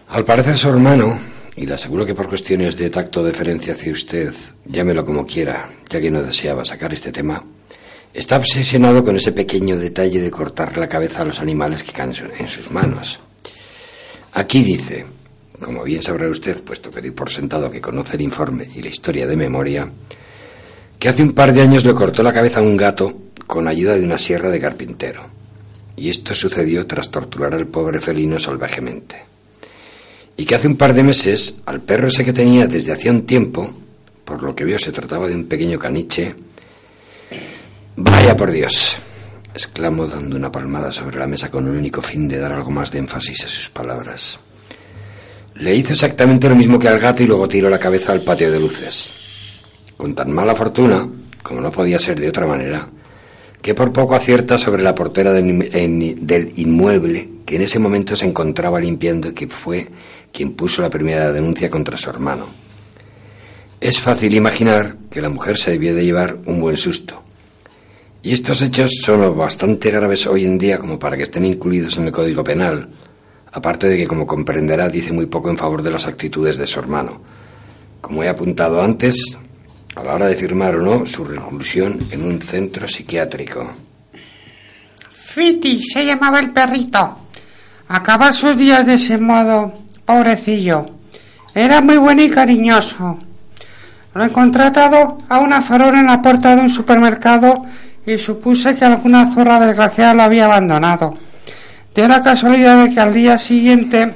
Al parecer su hermano, y le aseguro que por cuestiones de tacto deferencia hacia usted, llámelo como quiera, ya que no deseaba sacar este tema, está obsesionado con ese pequeño detalle de cortar la cabeza a los animales que caen en sus manos. Aquí dice, como bien sabrá usted, puesto que doy por sentado que conoce el informe y la historia de memoria, que hace un par de años le cortó la cabeza a un gato con ayuda de una sierra de carpintero. Y esto sucedió tras torturar al pobre felino salvajemente. Y que hace un par de meses al perro ese que tenía desde hacía un tiempo, por lo que veo se trataba de un pequeño caniche, Vaya por Dios, exclamó dando una palmada sobre la mesa con el único fin de dar algo más de énfasis a sus palabras. Le hizo exactamente lo mismo que al gato y luego tiró la cabeza al patio de luces. Con tan mala fortuna, como no podía ser de otra manera, que por poco acierta sobre la portera del, del inmueble que en ese momento se encontraba limpiando y que fue quien puso la primera denuncia contra su hermano. Es fácil imaginar que la mujer se debió de llevar un buen susto. Y estos hechos son bastante graves hoy en día como para que estén incluidos en el Código Penal, aparte de que, como comprenderá, dice muy poco en favor de las actitudes de su hermano. Como he apuntado antes, a la hora de firmar o no su reclusión en un centro psiquiátrico. Fiti se llamaba el perrito. Acaba sus días de ese modo, pobrecillo. Era muy bueno y cariñoso. Lo he contratado a una farola en la puerta de un supermercado y supuse que alguna zorra desgraciada lo había abandonado. De la casualidad de que al día siguiente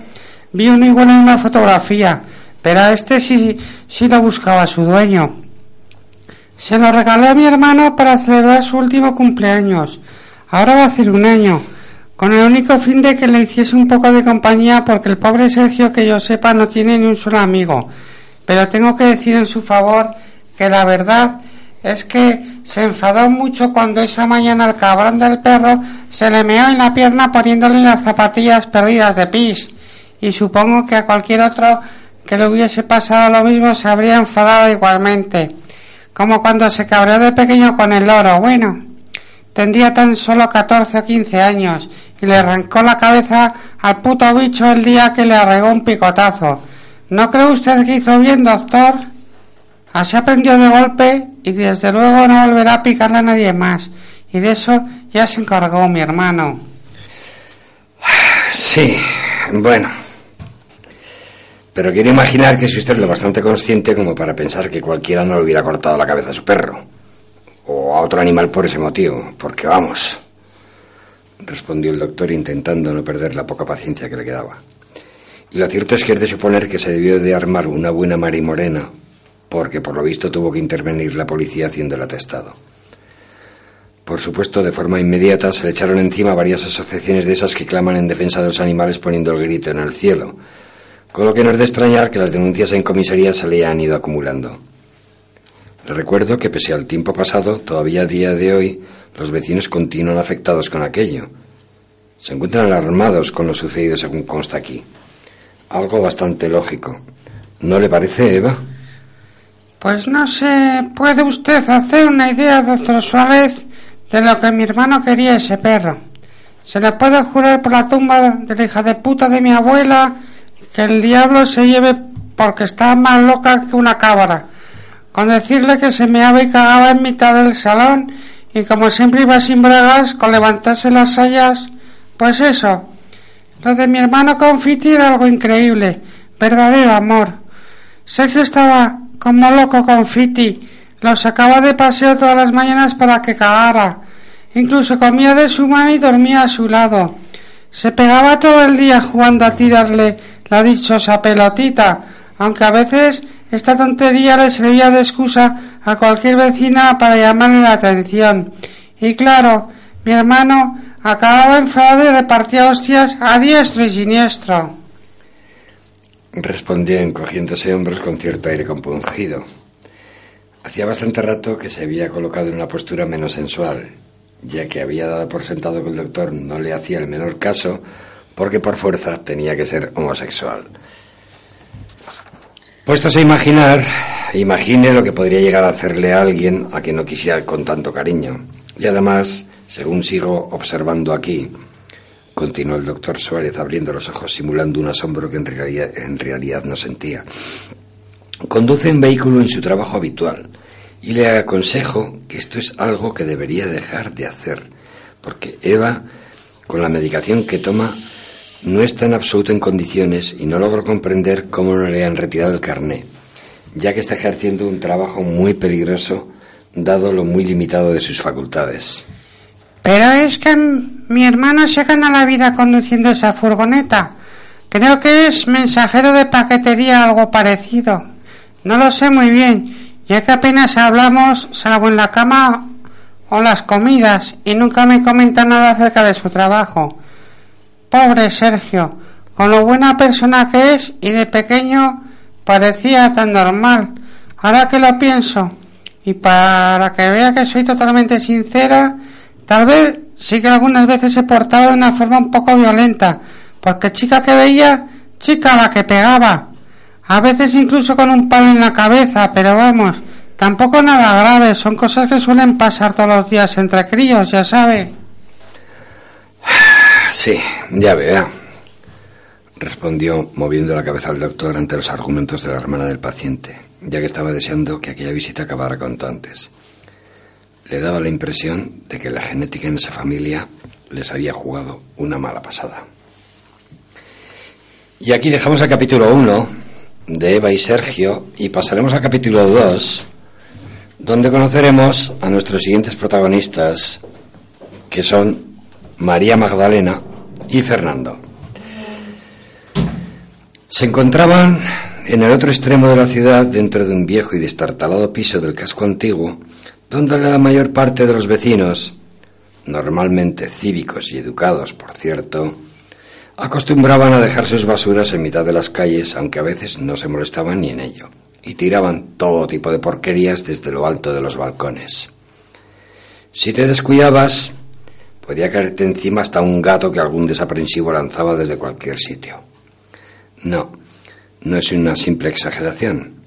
vi uno igual en una fotografía, pero a este sí, sí lo buscaba su dueño. Se lo regalé a mi hermano para celebrar su último cumpleaños. Ahora va a hacer un año, con el único fin de que le hiciese un poco de compañía porque el pobre Sergio, que yo sepa, no tiene ni un solo amigo. Pero tengo que decir en su favor que la verdad es que se enfadó mucho cuando esa mañana el cabrón del perro se le meó en la pierna poniéndole las zapatillas perdidas de pis. Y supongo que a cualquier otro que le hubiese pasado lo mismo se habría enfadado igualmente. Como cuando se cabreó de pequeño con el loro. Bueno, tendría tan solo 14 o 15 años y le arrancó la cabeza al puto bicho el día que le arregó un picotazo. ¿No cree usted que hizo bien, doctor? Así aprendió de golpe y desde luego no volverá a picarle a nadie más. Y de eso ya se encargó mi hermano. Sí, bueno. Pero quiero imaginar que es usted lo bastante consciente como para pensar que cualquiera no le hubiera cortado la cabeza a su perro. O a otro animal por ese motivo. Porque vamos. Respondió el doctor intentando no perder la poca paciencia que le quedaba. Y lo cierto es que es de suponer que se debió de armar una buena marimorena, porque por lo visto tuvo que intervenir la policía haciendo el atestado. Por supuesto, de forma inmediata se le echaron encima varias asociaciones de esas que claman en defensa de los animales poniendo el grito en el cielo, con lo que no es de extrañar que las denuncias en comisaría se le hayan ido acumulando. Le recuerdo que pese al tiempo pasado, todavía a día de hoy, los vecinos continúan afectados con aquello. Se encuentran alarmados con lo sucedido según consta aquí. Algo bastante lógico. ¿No le parece, Eva? Pues no sé, ¿puede usted hacer una idea, doctor Suárez, de lo que mi hermano quería ese perro? Se le puede jurar por la tumba de la hija de puta de mi abuela que el diablo se lleve porque está más loca que una cabra. Con decirle que se meaba y cagaba en mitad del salón y como siempre iba sin bragas, con levantarse las sayas, pues eso. Lo de mi hermano con Fiti era algo increíble, verdadero amor. Sergio estaba como loco con Fiti, lo sacaba de paseo todas las mañanas para que cagara. Incluso comía de su mano y dormía a su lado. Se pegaba todo el día jugando a tirarle la dichosa pelotita, aunque a veces esta tontería le servía de excusa a cualquier vecina para llamarle la atención. Y claro, mi hermano acababa enfadado y repartía hostias a diestro y siniestro. Respondió encogiéndose hombros con cierto aire compungido. Hacía bastante rato que se había colocado en una postura menos sensual, ya que había dado por sentado que el doctor no le hacía el menor caso porque por fuerza tenía que ser homosexual. Puestos a imaginar, imagine lo que podría llegar a hacerle a alguien a quien no quisiera con tanto cariño. Y además, según sigo observando aquí, continuó el doctor Suárez abriendo los ojos simulando un asombro que en realidad, no sentía. Conduce en vehículo en su trabajo habitual y le aconsejo que esto es algo que debería dejar de hacer, porque Eva, con la medicación que toma, no está en absoluto en condiciones y no logro comprender cómo no le han retirado el carné, ya que está ejerciendo un trabajo muy peligroso dado lo muy limitado de sus facultades. Pero es que mi hermano se gana la vida conduciendo esa furgoneta. Creo que es mensajero de paquetería algo parecido. No lo sé muy bien, ya que apenas hablamos, salvo en la cama o las comidas, y nunca me comenta nada acerca de su trabajo. Pobre Sergio, con lo buena persona que es y de pequeño parecía tan normal. Ahora que lo pienso, y para que vea que soy totalmente sincera, tal vez sí que algunas veces se portaba de una forma un poco violenta, porque chica que veía, chica la que pegaba. A veces incluso con un palo en la cabeza, pero vamos, tampoco nada grave, son cosas que suelen pasar todos los días entre críos, ya sabe. Sí, ya vea, respondió moviendo la cabeza el doctor ante los argumentos de la hermana del paciente, ya que estaba deseando que aquella visita acabara cuanto antes. Le daba la impresión de que la genética en esa familia les había jugado una mala pasada. Y aquí dejamos el capítulo 1 de Eva y Sergio y pasaremos al capítulo 2, donde conoceremos a nuestros siguientes protagonistas, que son María Magdalena y Fernando. Se encontraban en el otro extremo de la ciudad, dentro de un viejo y destartalado piso del casco antiguo, donde la mayor parte de los vecinos, normalmente cívicos y educados, por cierto, acostumbraban a dejar sus basuras en mitad de las calles, aunque a veces no se molestaban ni en ello, y tiraban todo tipo de porquerías desde lo alto de los balcones. Si te descuidabas, podía caerte encima hasta un gato que algún desaprensivo lanzaba desde cualquier sitio. No, no es una simple exageración.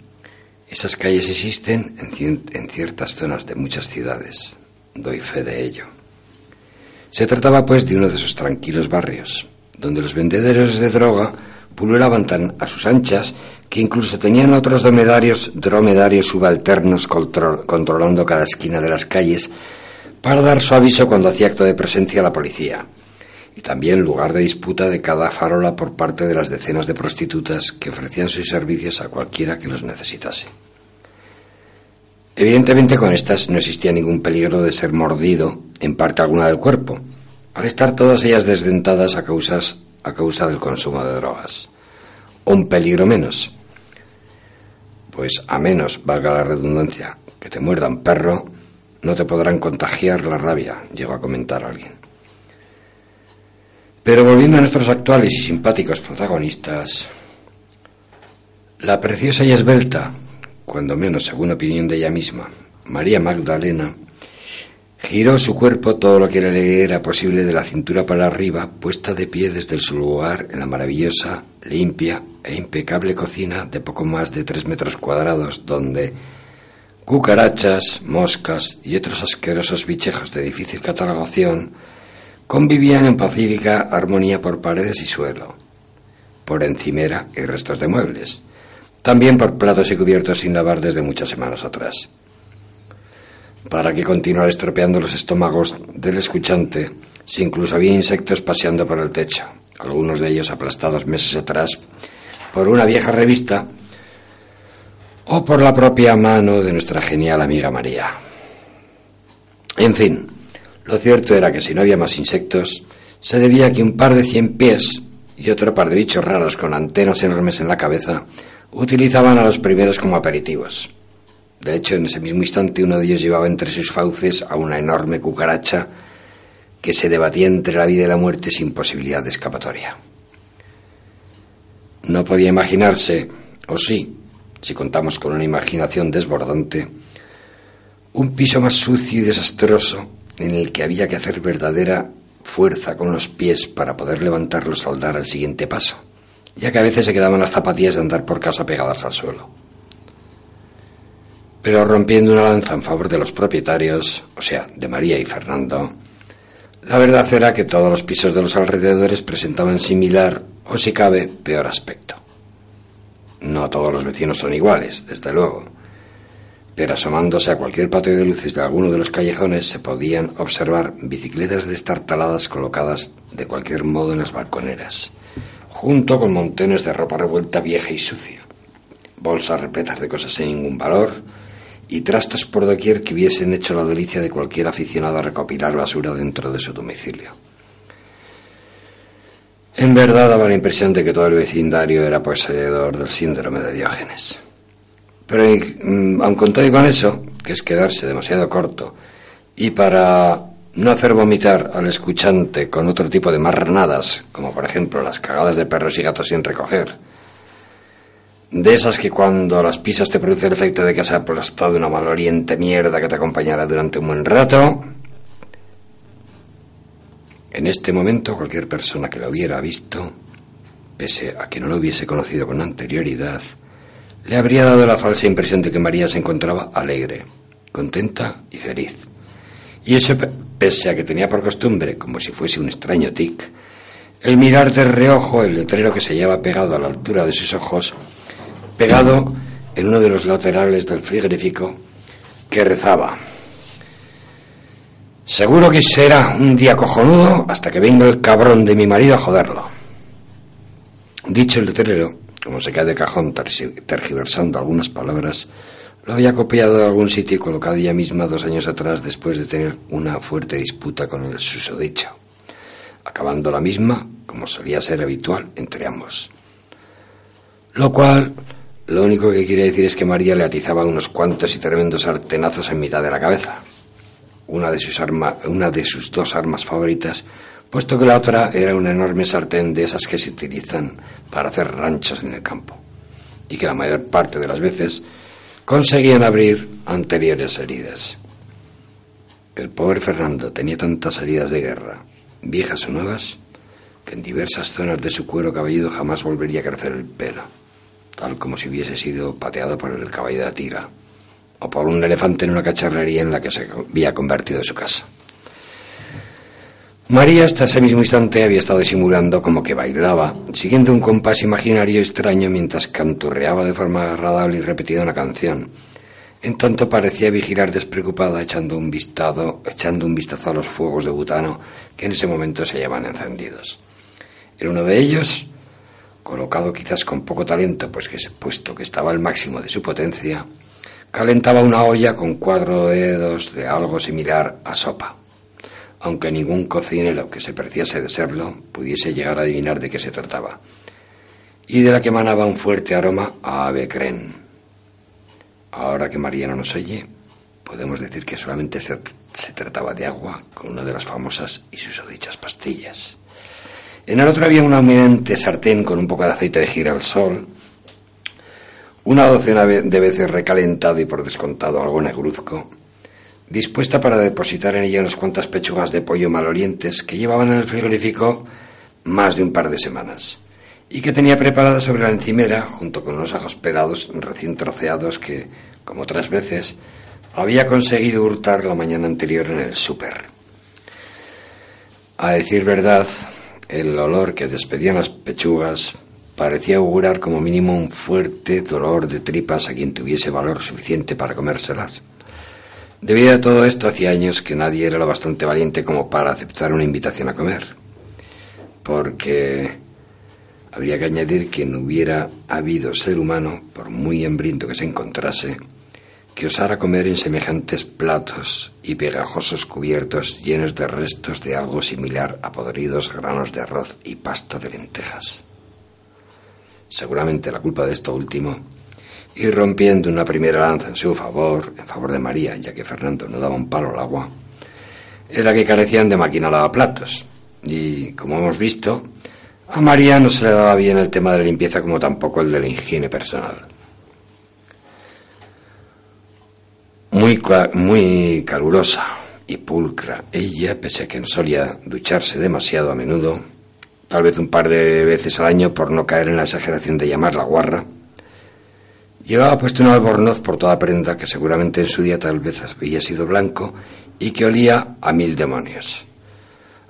Esas calles existen en, ciertas zonas de muchas ciudades. Doy fe de ello. Se trataba, pues, de uno de esos tranquilos barrios, donde los vendedores de droga pululaban tan a sus anchas que incluso tenían otros dromedarios, dromedarios subalternos control- controlando cada esquina de las calles para dar su aviso cuando hacía acto de presencia la policía y también lugar de disputa de cada farola por parte de las decenas de prostitutas que ofrecían sus servicios a cualquiera que los necesitase. Evidentemente con estas no existía ningún peligro de ser mordido en parte alguna del cuerpo, al estar todas ellas desdentadas a, a causa del consumo de drogas. Un peligro menos. Pues a menos, valga la redundancia, que te muerda un perro, no te podrán contagiar la rabia, llegó a comentar alguien. Pero volviendo a nuestros actuales y simpáticos protagonistas, la preciosa y esbelta, cuando menos según opinión de ella misma, María Magdalena, giró su cuerpo todo lo que le era posible de la cintura para arriba, puesta de pie desde su lugar en la maravillosa, limpia e impecable cocina de poco más de tres metros cuadrados, donde cucarachas, moscas y otros asquerosos bichejos de difícil catalogación convivían en pacífica armonía por paredes y suelo, por encimera y restos de muebles, también por platos y cubiertos sin lavar desde muchas semanas atrás. Para que continuara estropeando los estómagos del escuchante, si incluso había insectos paseando por el techo, algunos de ellos aplastados meses atrás por una vieja revista o por la propia mano de nuestra genial amiga María. En fin, lo cierto era que si no había más insectos, se debía a que un par de cien pies y otro par de bichos raros con antenas enormes en la cabeza utilizaban a los primeros como aperitivos. De hecho, en ese mismo instante uno de ellos llevaba entre sus fauces a una enorme cucaracha que se debatía entre la vida y la muerte sin posibilidad de escapatoria. No podía imaginarse, o sí, si contamos con una imaginación desbordante, un piso más sucio y desastroso en el que había que hacer verdadera fuerza con los pies para poder levantarlos al dar el siguiente paso, ya que a veces se quedaban las zapatillas de andar por casa pegadas al suelo. Pero rompiendo una lanza en favor de los propietarios, o sea, de María y Fernando, la verdad era que todos los pisos de los alrededores presentaban similar, o si cabe, peor aspecto. No todos los vecinos son iguales, desde luego, pero asomándose a cualquier patio de luces de alguno de los callejones se podían observar bicicletas destartaladas colocadas de cualquier modo en las balconeras, junto con montones de ropa revuelta vieja y sucia, bolsas repletas de cosas sin ningún valor y trastos por doquier que hubiesen hecho la delicia de cualquier aficionado a recopilar basura dentro de su domicilio. En verdad daba la impresión de que todo el vecindario era poseedor del síndrome de Diógenes. Pero mm, aun con todo y con eso, que es quedarse demasiado corto, y para no hacer vomitar al escuchante con otro tipo de marranadas, como por ejemplo las cagadas de perros y gatos sin recoger, de esas que cuando las pisas te produce el efecto de que has aplastado una maloriente mierda que te acompañará durante un buen rato, en este momento cualquier persona que lo hubiera visto, pese a que no lo hubiese conocido con anterioridad, le habría dado la falsa impresión de que María se encontraba alegre, contenta y feliz. Y eso pe- pese a que tenía por costumbre, como si fuese un extraño tic, el mirar de reojo el letrero que se lleva pegado a la altura de sus ojos, pegado en uno de los laterales del frigorífico, que rezaba. Seguro que será un día cojonudo hasta que venga el cabrón de mi marido a joderlo. Dicho el letrero, como se cae de cajón tergiversando algunas palabras, lo había copiado de algún sitio y colocado ella misma dos años atrás después de tener una fuerte disputa con el susodicho, acabando la misma como solía ser habitual entre ambos. Lo cual, lo único que quiere decir es que María le atizaba unos cuantos y tremendos sartenazos en mitad de la cabeza, una de sus, arma- una de sus dos armas favoritas, puesto que la otra era una enorme sartén de esas que se utilizan para hacer ranchos en el campo, y que la mayor parte de las veces conseguían abrir anteriores heridas. El pobre Fernando tenía tantas heridas de guerra, viejas o nuevas, que en diversas zonas de su cuero cabelludo jamás volvería a crecer el pelo, tal como si hubiese sido pateado por el caballo de la tira, o por un elefante en una cacharrería en la que se había convertido su casa. María hasta ese mismo instante había estado disimulando como que bailaba, siguiendo un compás imaginario extraño mientras canturreaba de forma agradable y repetida una canción. En tanto parecía vigilar despreocupada echando un, vistado, echando un vistazo a los fuegos de butano que en ese momento se hallaban encendidos. En uno de ellos, colocado quizás con poco talento, pues que, puesto que estaba al máximo de su potencia, calentaba una olla con cuatro dedos de algo similar a sopa aunque ningún cocinero que se preciase de serlo pudiese llegar a adivinar de qué se trataba, y de la que emanaba un fuerte aroma a ave creen. Ahora que María no nos oye, podemos decir que solamente se, se trataba de agua con una de las famosas y susodichas pastillas. En el otro había una humeante sartén con un poco de aceite de girasol, una docena de veces recalentado y por descontado algo negruzco, dispuesta para depositar en ella unas cuantas pechugas de pollo malorientes que llevaban en el frigorífico más de un par de semanas y que tenía preparada sobre la encimera junto con unos ajos pelados recién troceados que, como otras veces, había conseguido hurtar la mañana anterior en el súper. A decir verdad, el olor que despedían las pechugas parecía augurar como mínimo un fuerte dolor de tripas a quien tuviese valor suficiente para comérselas. Debido a todo esto, hacía años que nadie era lo bastante valiente como para aceptar una invitación a comer. Porque habría que añadir que no hubiera habido ser humano, por muy hambriento que se encontrase, que osara comer en semejantes platos y pegajosos cubiertos llenos de restos de algo similar a podridos granos de arroz y pasta de lentejas. Seguramente la culpa de esto último y rompiendo una primera lanza en su favor, en favor de María, ya que Fernando no daba un palo al agua, era que carecían de máquina lavaplatos. Y, como hemos visto, a María no se le daba bien el tema de la limpieza como tampoco el de la higiene personal. Muy, muy calurosa y pulcra, ella, pese a que solía ducharse demasiado a menudo, tal vez un par de veces al año por no caer en la exageración de llamarla guarra, Llevaba puesto un albornoz por toda prenda que seguramente en su día tal vez había sido blanco y que olía a mil demonios.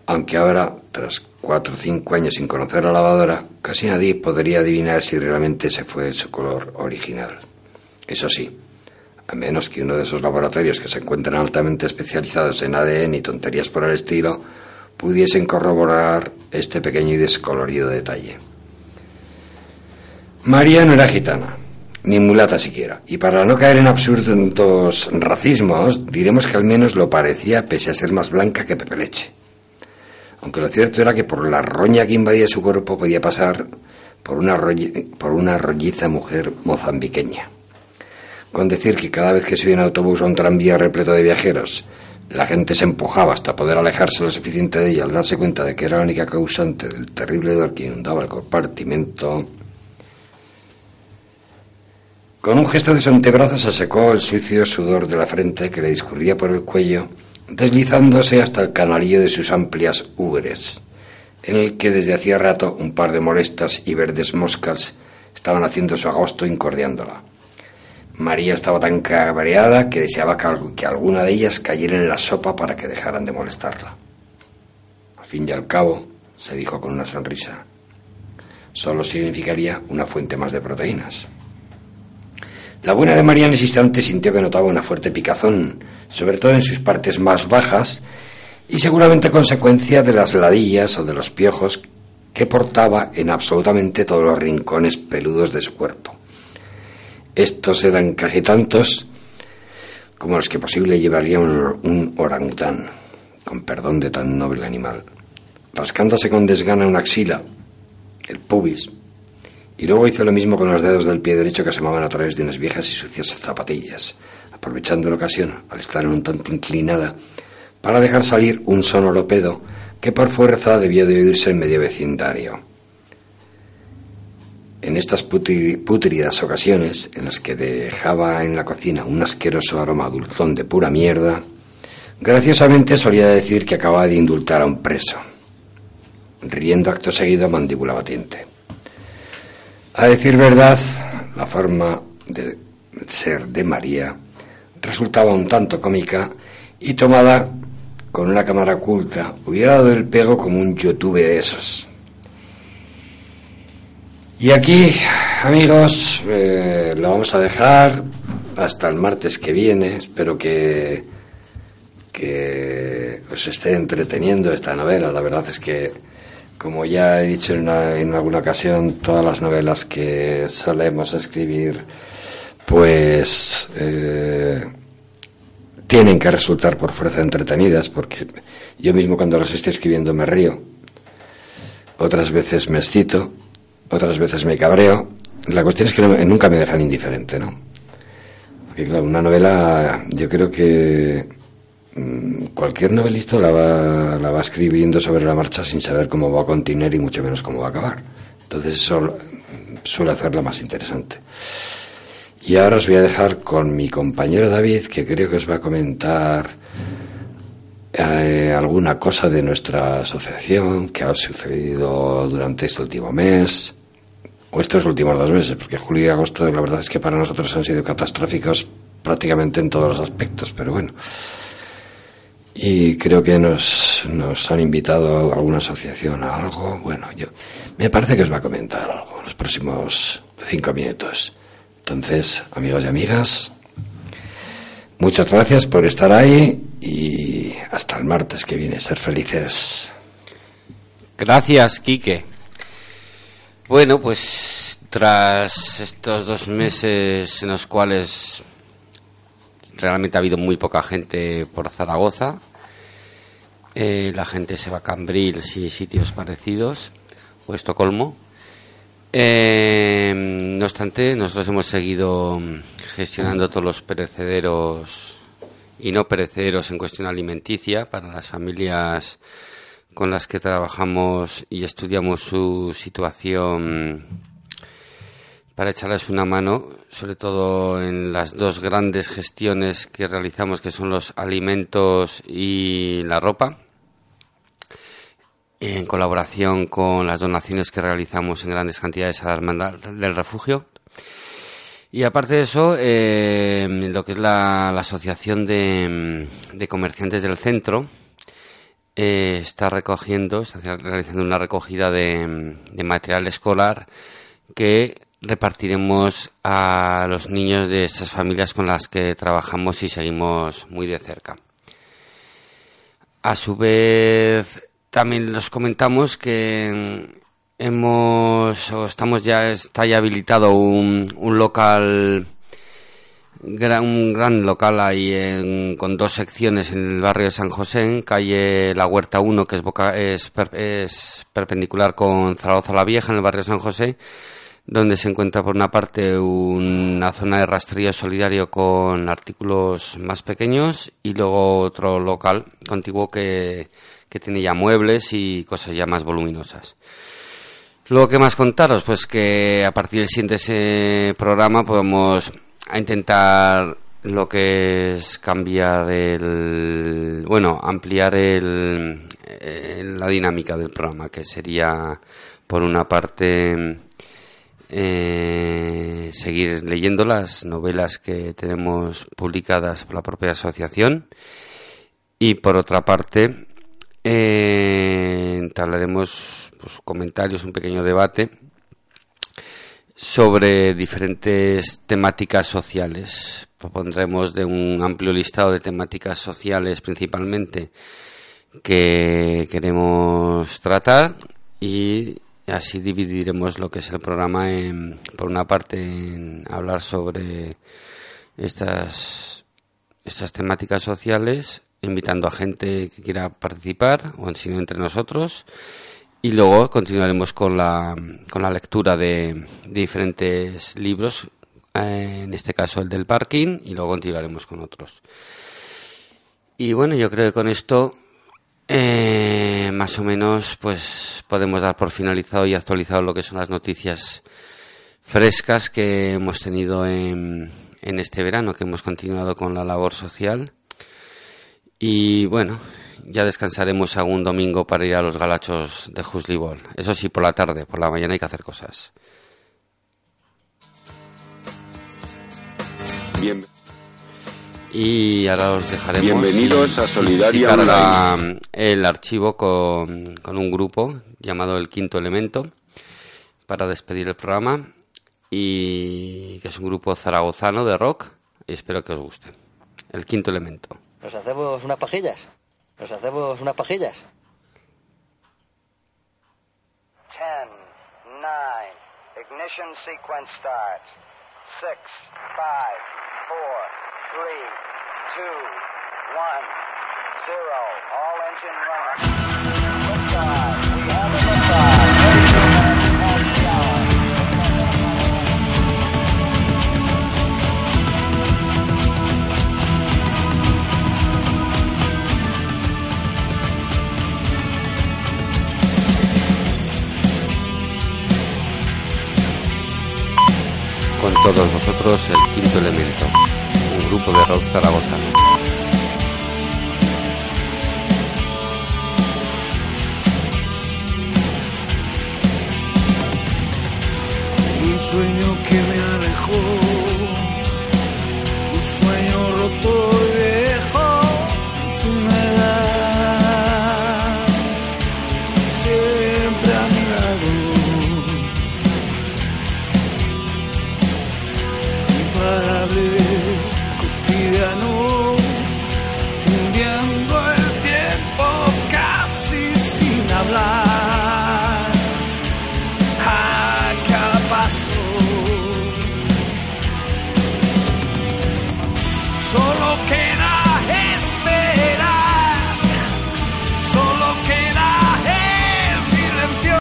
Aunque ahora, tras cuatro o cinco años sin conocer la lavadora, casi nadie podría adivinar si realmente ese fue su color original. Eso sí, a menos que uno de esos laboratorios que se encuentran altamente especializados en ADN y tonterías por el estilo, pudiesen corroborar este pequeño y descolorido detalle. María no era gitana, ni mulata siquiera. Y para no caer en absurdos racismos, diremos que al menos lo parecía pese a ser más blanca que Pepe Leche. Aunque lo cierto era que por la roña que invadía su cuerpo podía pasar por una, por una rolliza mujer mozambiqueña. Con decir que cada vez que subía en autobús o un tranvía repleto de viajeros, la gente se empujaba hasta poder alejarse lo suficiente de ella al darse cuenta de que era la única causante del terrible dolor que inundaba el compartimento, con un gesto de su se secó el sucio sudor de la frente que le discurría por el cuello, deslizándose hasta el canalillo de sus amplias ubres, en el que desde hacía rato un par de molestas y verdes moscas estaban haciendo su agosto incordiándola. María estaba tan cabreada que deseaba que alguna de ellas cayera en la sopa para que dejaran de molestarla. Al fin y al cabo, se dijo con una sonrisa, solo significaría una fuente más de proteínas. La buena de María en ese instante sintió que notaba una fuerte picazón, sobre todo en sus partes más bajas, y seguramente consecuencia de las ladillas o de los piojos que portaba en absolutamente todos los rincones peludos de su cuerpo. Estos eran casi tantos como los que posible llevaría un, un orangután, con perdón de tan noble animal, rascándose con desgana una axila, el pubis, y luego hizo lo mismo con los dedos del pie derecho que asomaban a través de unas viejas y sucias zapatillas, aprovechando la ocasión, al estar un tanto inclinada, para dejar salir un sonoro pedo que por fuerza debió de oírse en medio vecindario. En estas putridas ocasiones, en las que dejaba en la cocina un asqueroso aroma dulzón de pura mierda, graciosamente solía decir que acababa de indultar a un preso, riendo acto seguido a mandíbula batiente. A decir verdad, la forma de ser de María resultaba un tanto cómica y tomada con una cámara oculta, hubiera dado el pego como un YouTube de esos. Y aquí, amigos, eh, lo vamos a dejar hasta el martes que viene. Espero que, que os esté entreteniendo esta novela. La verdad es que, como ya he dicho en, una- en alguna ocasión, todas las novelas que solemos escribir, pues eh, tienen que resultar por fuerza entretenidas, porque yo mismo cuando las estoy escribiendo me río, otras veces me excito, otras veces me cabreo. La cuestión es que no- nunca me dejan indiferente, ¿no? Porque claro, una novela, yo creo que cualquier novelista la va, la va escribiendo sobre la marcha sin saber cómo va a continuar y mucho menos cómo va a acabar. Entonces eso mm, suele hacerla más interesante. Y ahora os voy a dejar con mi compañero David, que creo que os va a comentar eh, alguna cosa de nuestra asociación que ha sucedido durante este último mes, o estos últimos dos meses, porque julio y agosto la verdad es que para nosotros han sido catastróficos prácticamente en todos los aspectos, pero bueno. Y creo que nos, nos han invitado a alguna asociación a algo. Bueno, yo me parece que os va a comentar algo en los próximos cinco minutos. Entonces, amigos y amigas, muchas gracias por estar ahí y hasta el martes que viene. Ser felices. Gracias, Quique. Bueno, pues tras estos dos meses en los cuales realmente ha habido muy poca gente por Zaragoza, eh, la gente se va a Cambrils y sitios parecidos, o Estocolmo. Eh, no obstante, nosotros hemos seguido gestionando todos los perecederos y no perecederos en cuestión alimenticia para las familias con las que trabajamos y estudiamos su situación para echarles una mano, sobre todo en las dos grandes gestiones que realizamos, que son los alimentos y la ropa, en colaboración con las donaciones que realizamos en grandes cantidades a la Hermandad del Refugio. Y aparte de eso, eh, lo que es la, Asociación de, de Comerciantes del Centro, eh, está recogiendo, está realizando una recogida de material escolar que repartiremos a los niños de estas familias con las que trabajamos y seguimos muy de cerca. A su vez, también les comentamos que hemos, o estamos ya, está ya habilitado un, un local un gran local ahí en- con dos secciones en el barrio de San José, en calle La Huerta 1, que es, boca- es, per- es perpendicular con Zaragoza la Vieja, en el barrio de San José, donde se encuentra por una parte una zona de rastrillo solidario con artículos más pequeños y luego otro local contiguo que, que tiene ya muebles y cosas ya más voluminosas. Luego, ¿qué más contaros? Pues que a partir del siguiente programa podemos intentar lo que es cambiar el, bueno, ampliar el, el- la dinámica del programa, que sería, por una parte, eh, seguir leyendo las novelas que tenemos publicadas por la propia asociación y por otra parte eh, entablaremos pues, comentarios, un pequeño debate sobre diferentes temáticas sociales. Propondremos de un amplio listado de temáticas sociales principalmente que queremos tratar y así dividiremos lo que es el programa en, por una parte en hablar sobre estas estas temáticas sociales invitando a gente que quiera participar o en sino entre nosotros y luego continuaremos con la, con la lectura de, diferentes libros, eh, en este caso el del parking, y luego continuaremos con otros. Y bueno, yo creo que con esto eh, más o menos pues podemos dar por finalizado y actualizado lo que son las noticias frescas que hemos tenido en, en este verano, que hemos continuado con la labor social. Y bueno, ya descansaremos algún domingo para ir a los galachos de Huslibol. Eso sí, por la tarde, por la mañana hay que hacer cosas. Bien. Y ahora os dejaremos. Bienvenidos a si- Solidaria el archivo con, con un grupo llamado El Quinto Elemento para despedir el programa y que es un grupo zaragozano de rock y espero que os guste. El Quinto Elemento. ¿Nos hacemos unas pajillas? ¿Nos hacemos unas pajillas? 10, 9, ignition sequence starts. 6, 5, 4, 3, 2, 1, 0. All engine running. Con todos vosotros, El Quinto Elemento, grupo de rock zaragozano. Un sueño que me alejó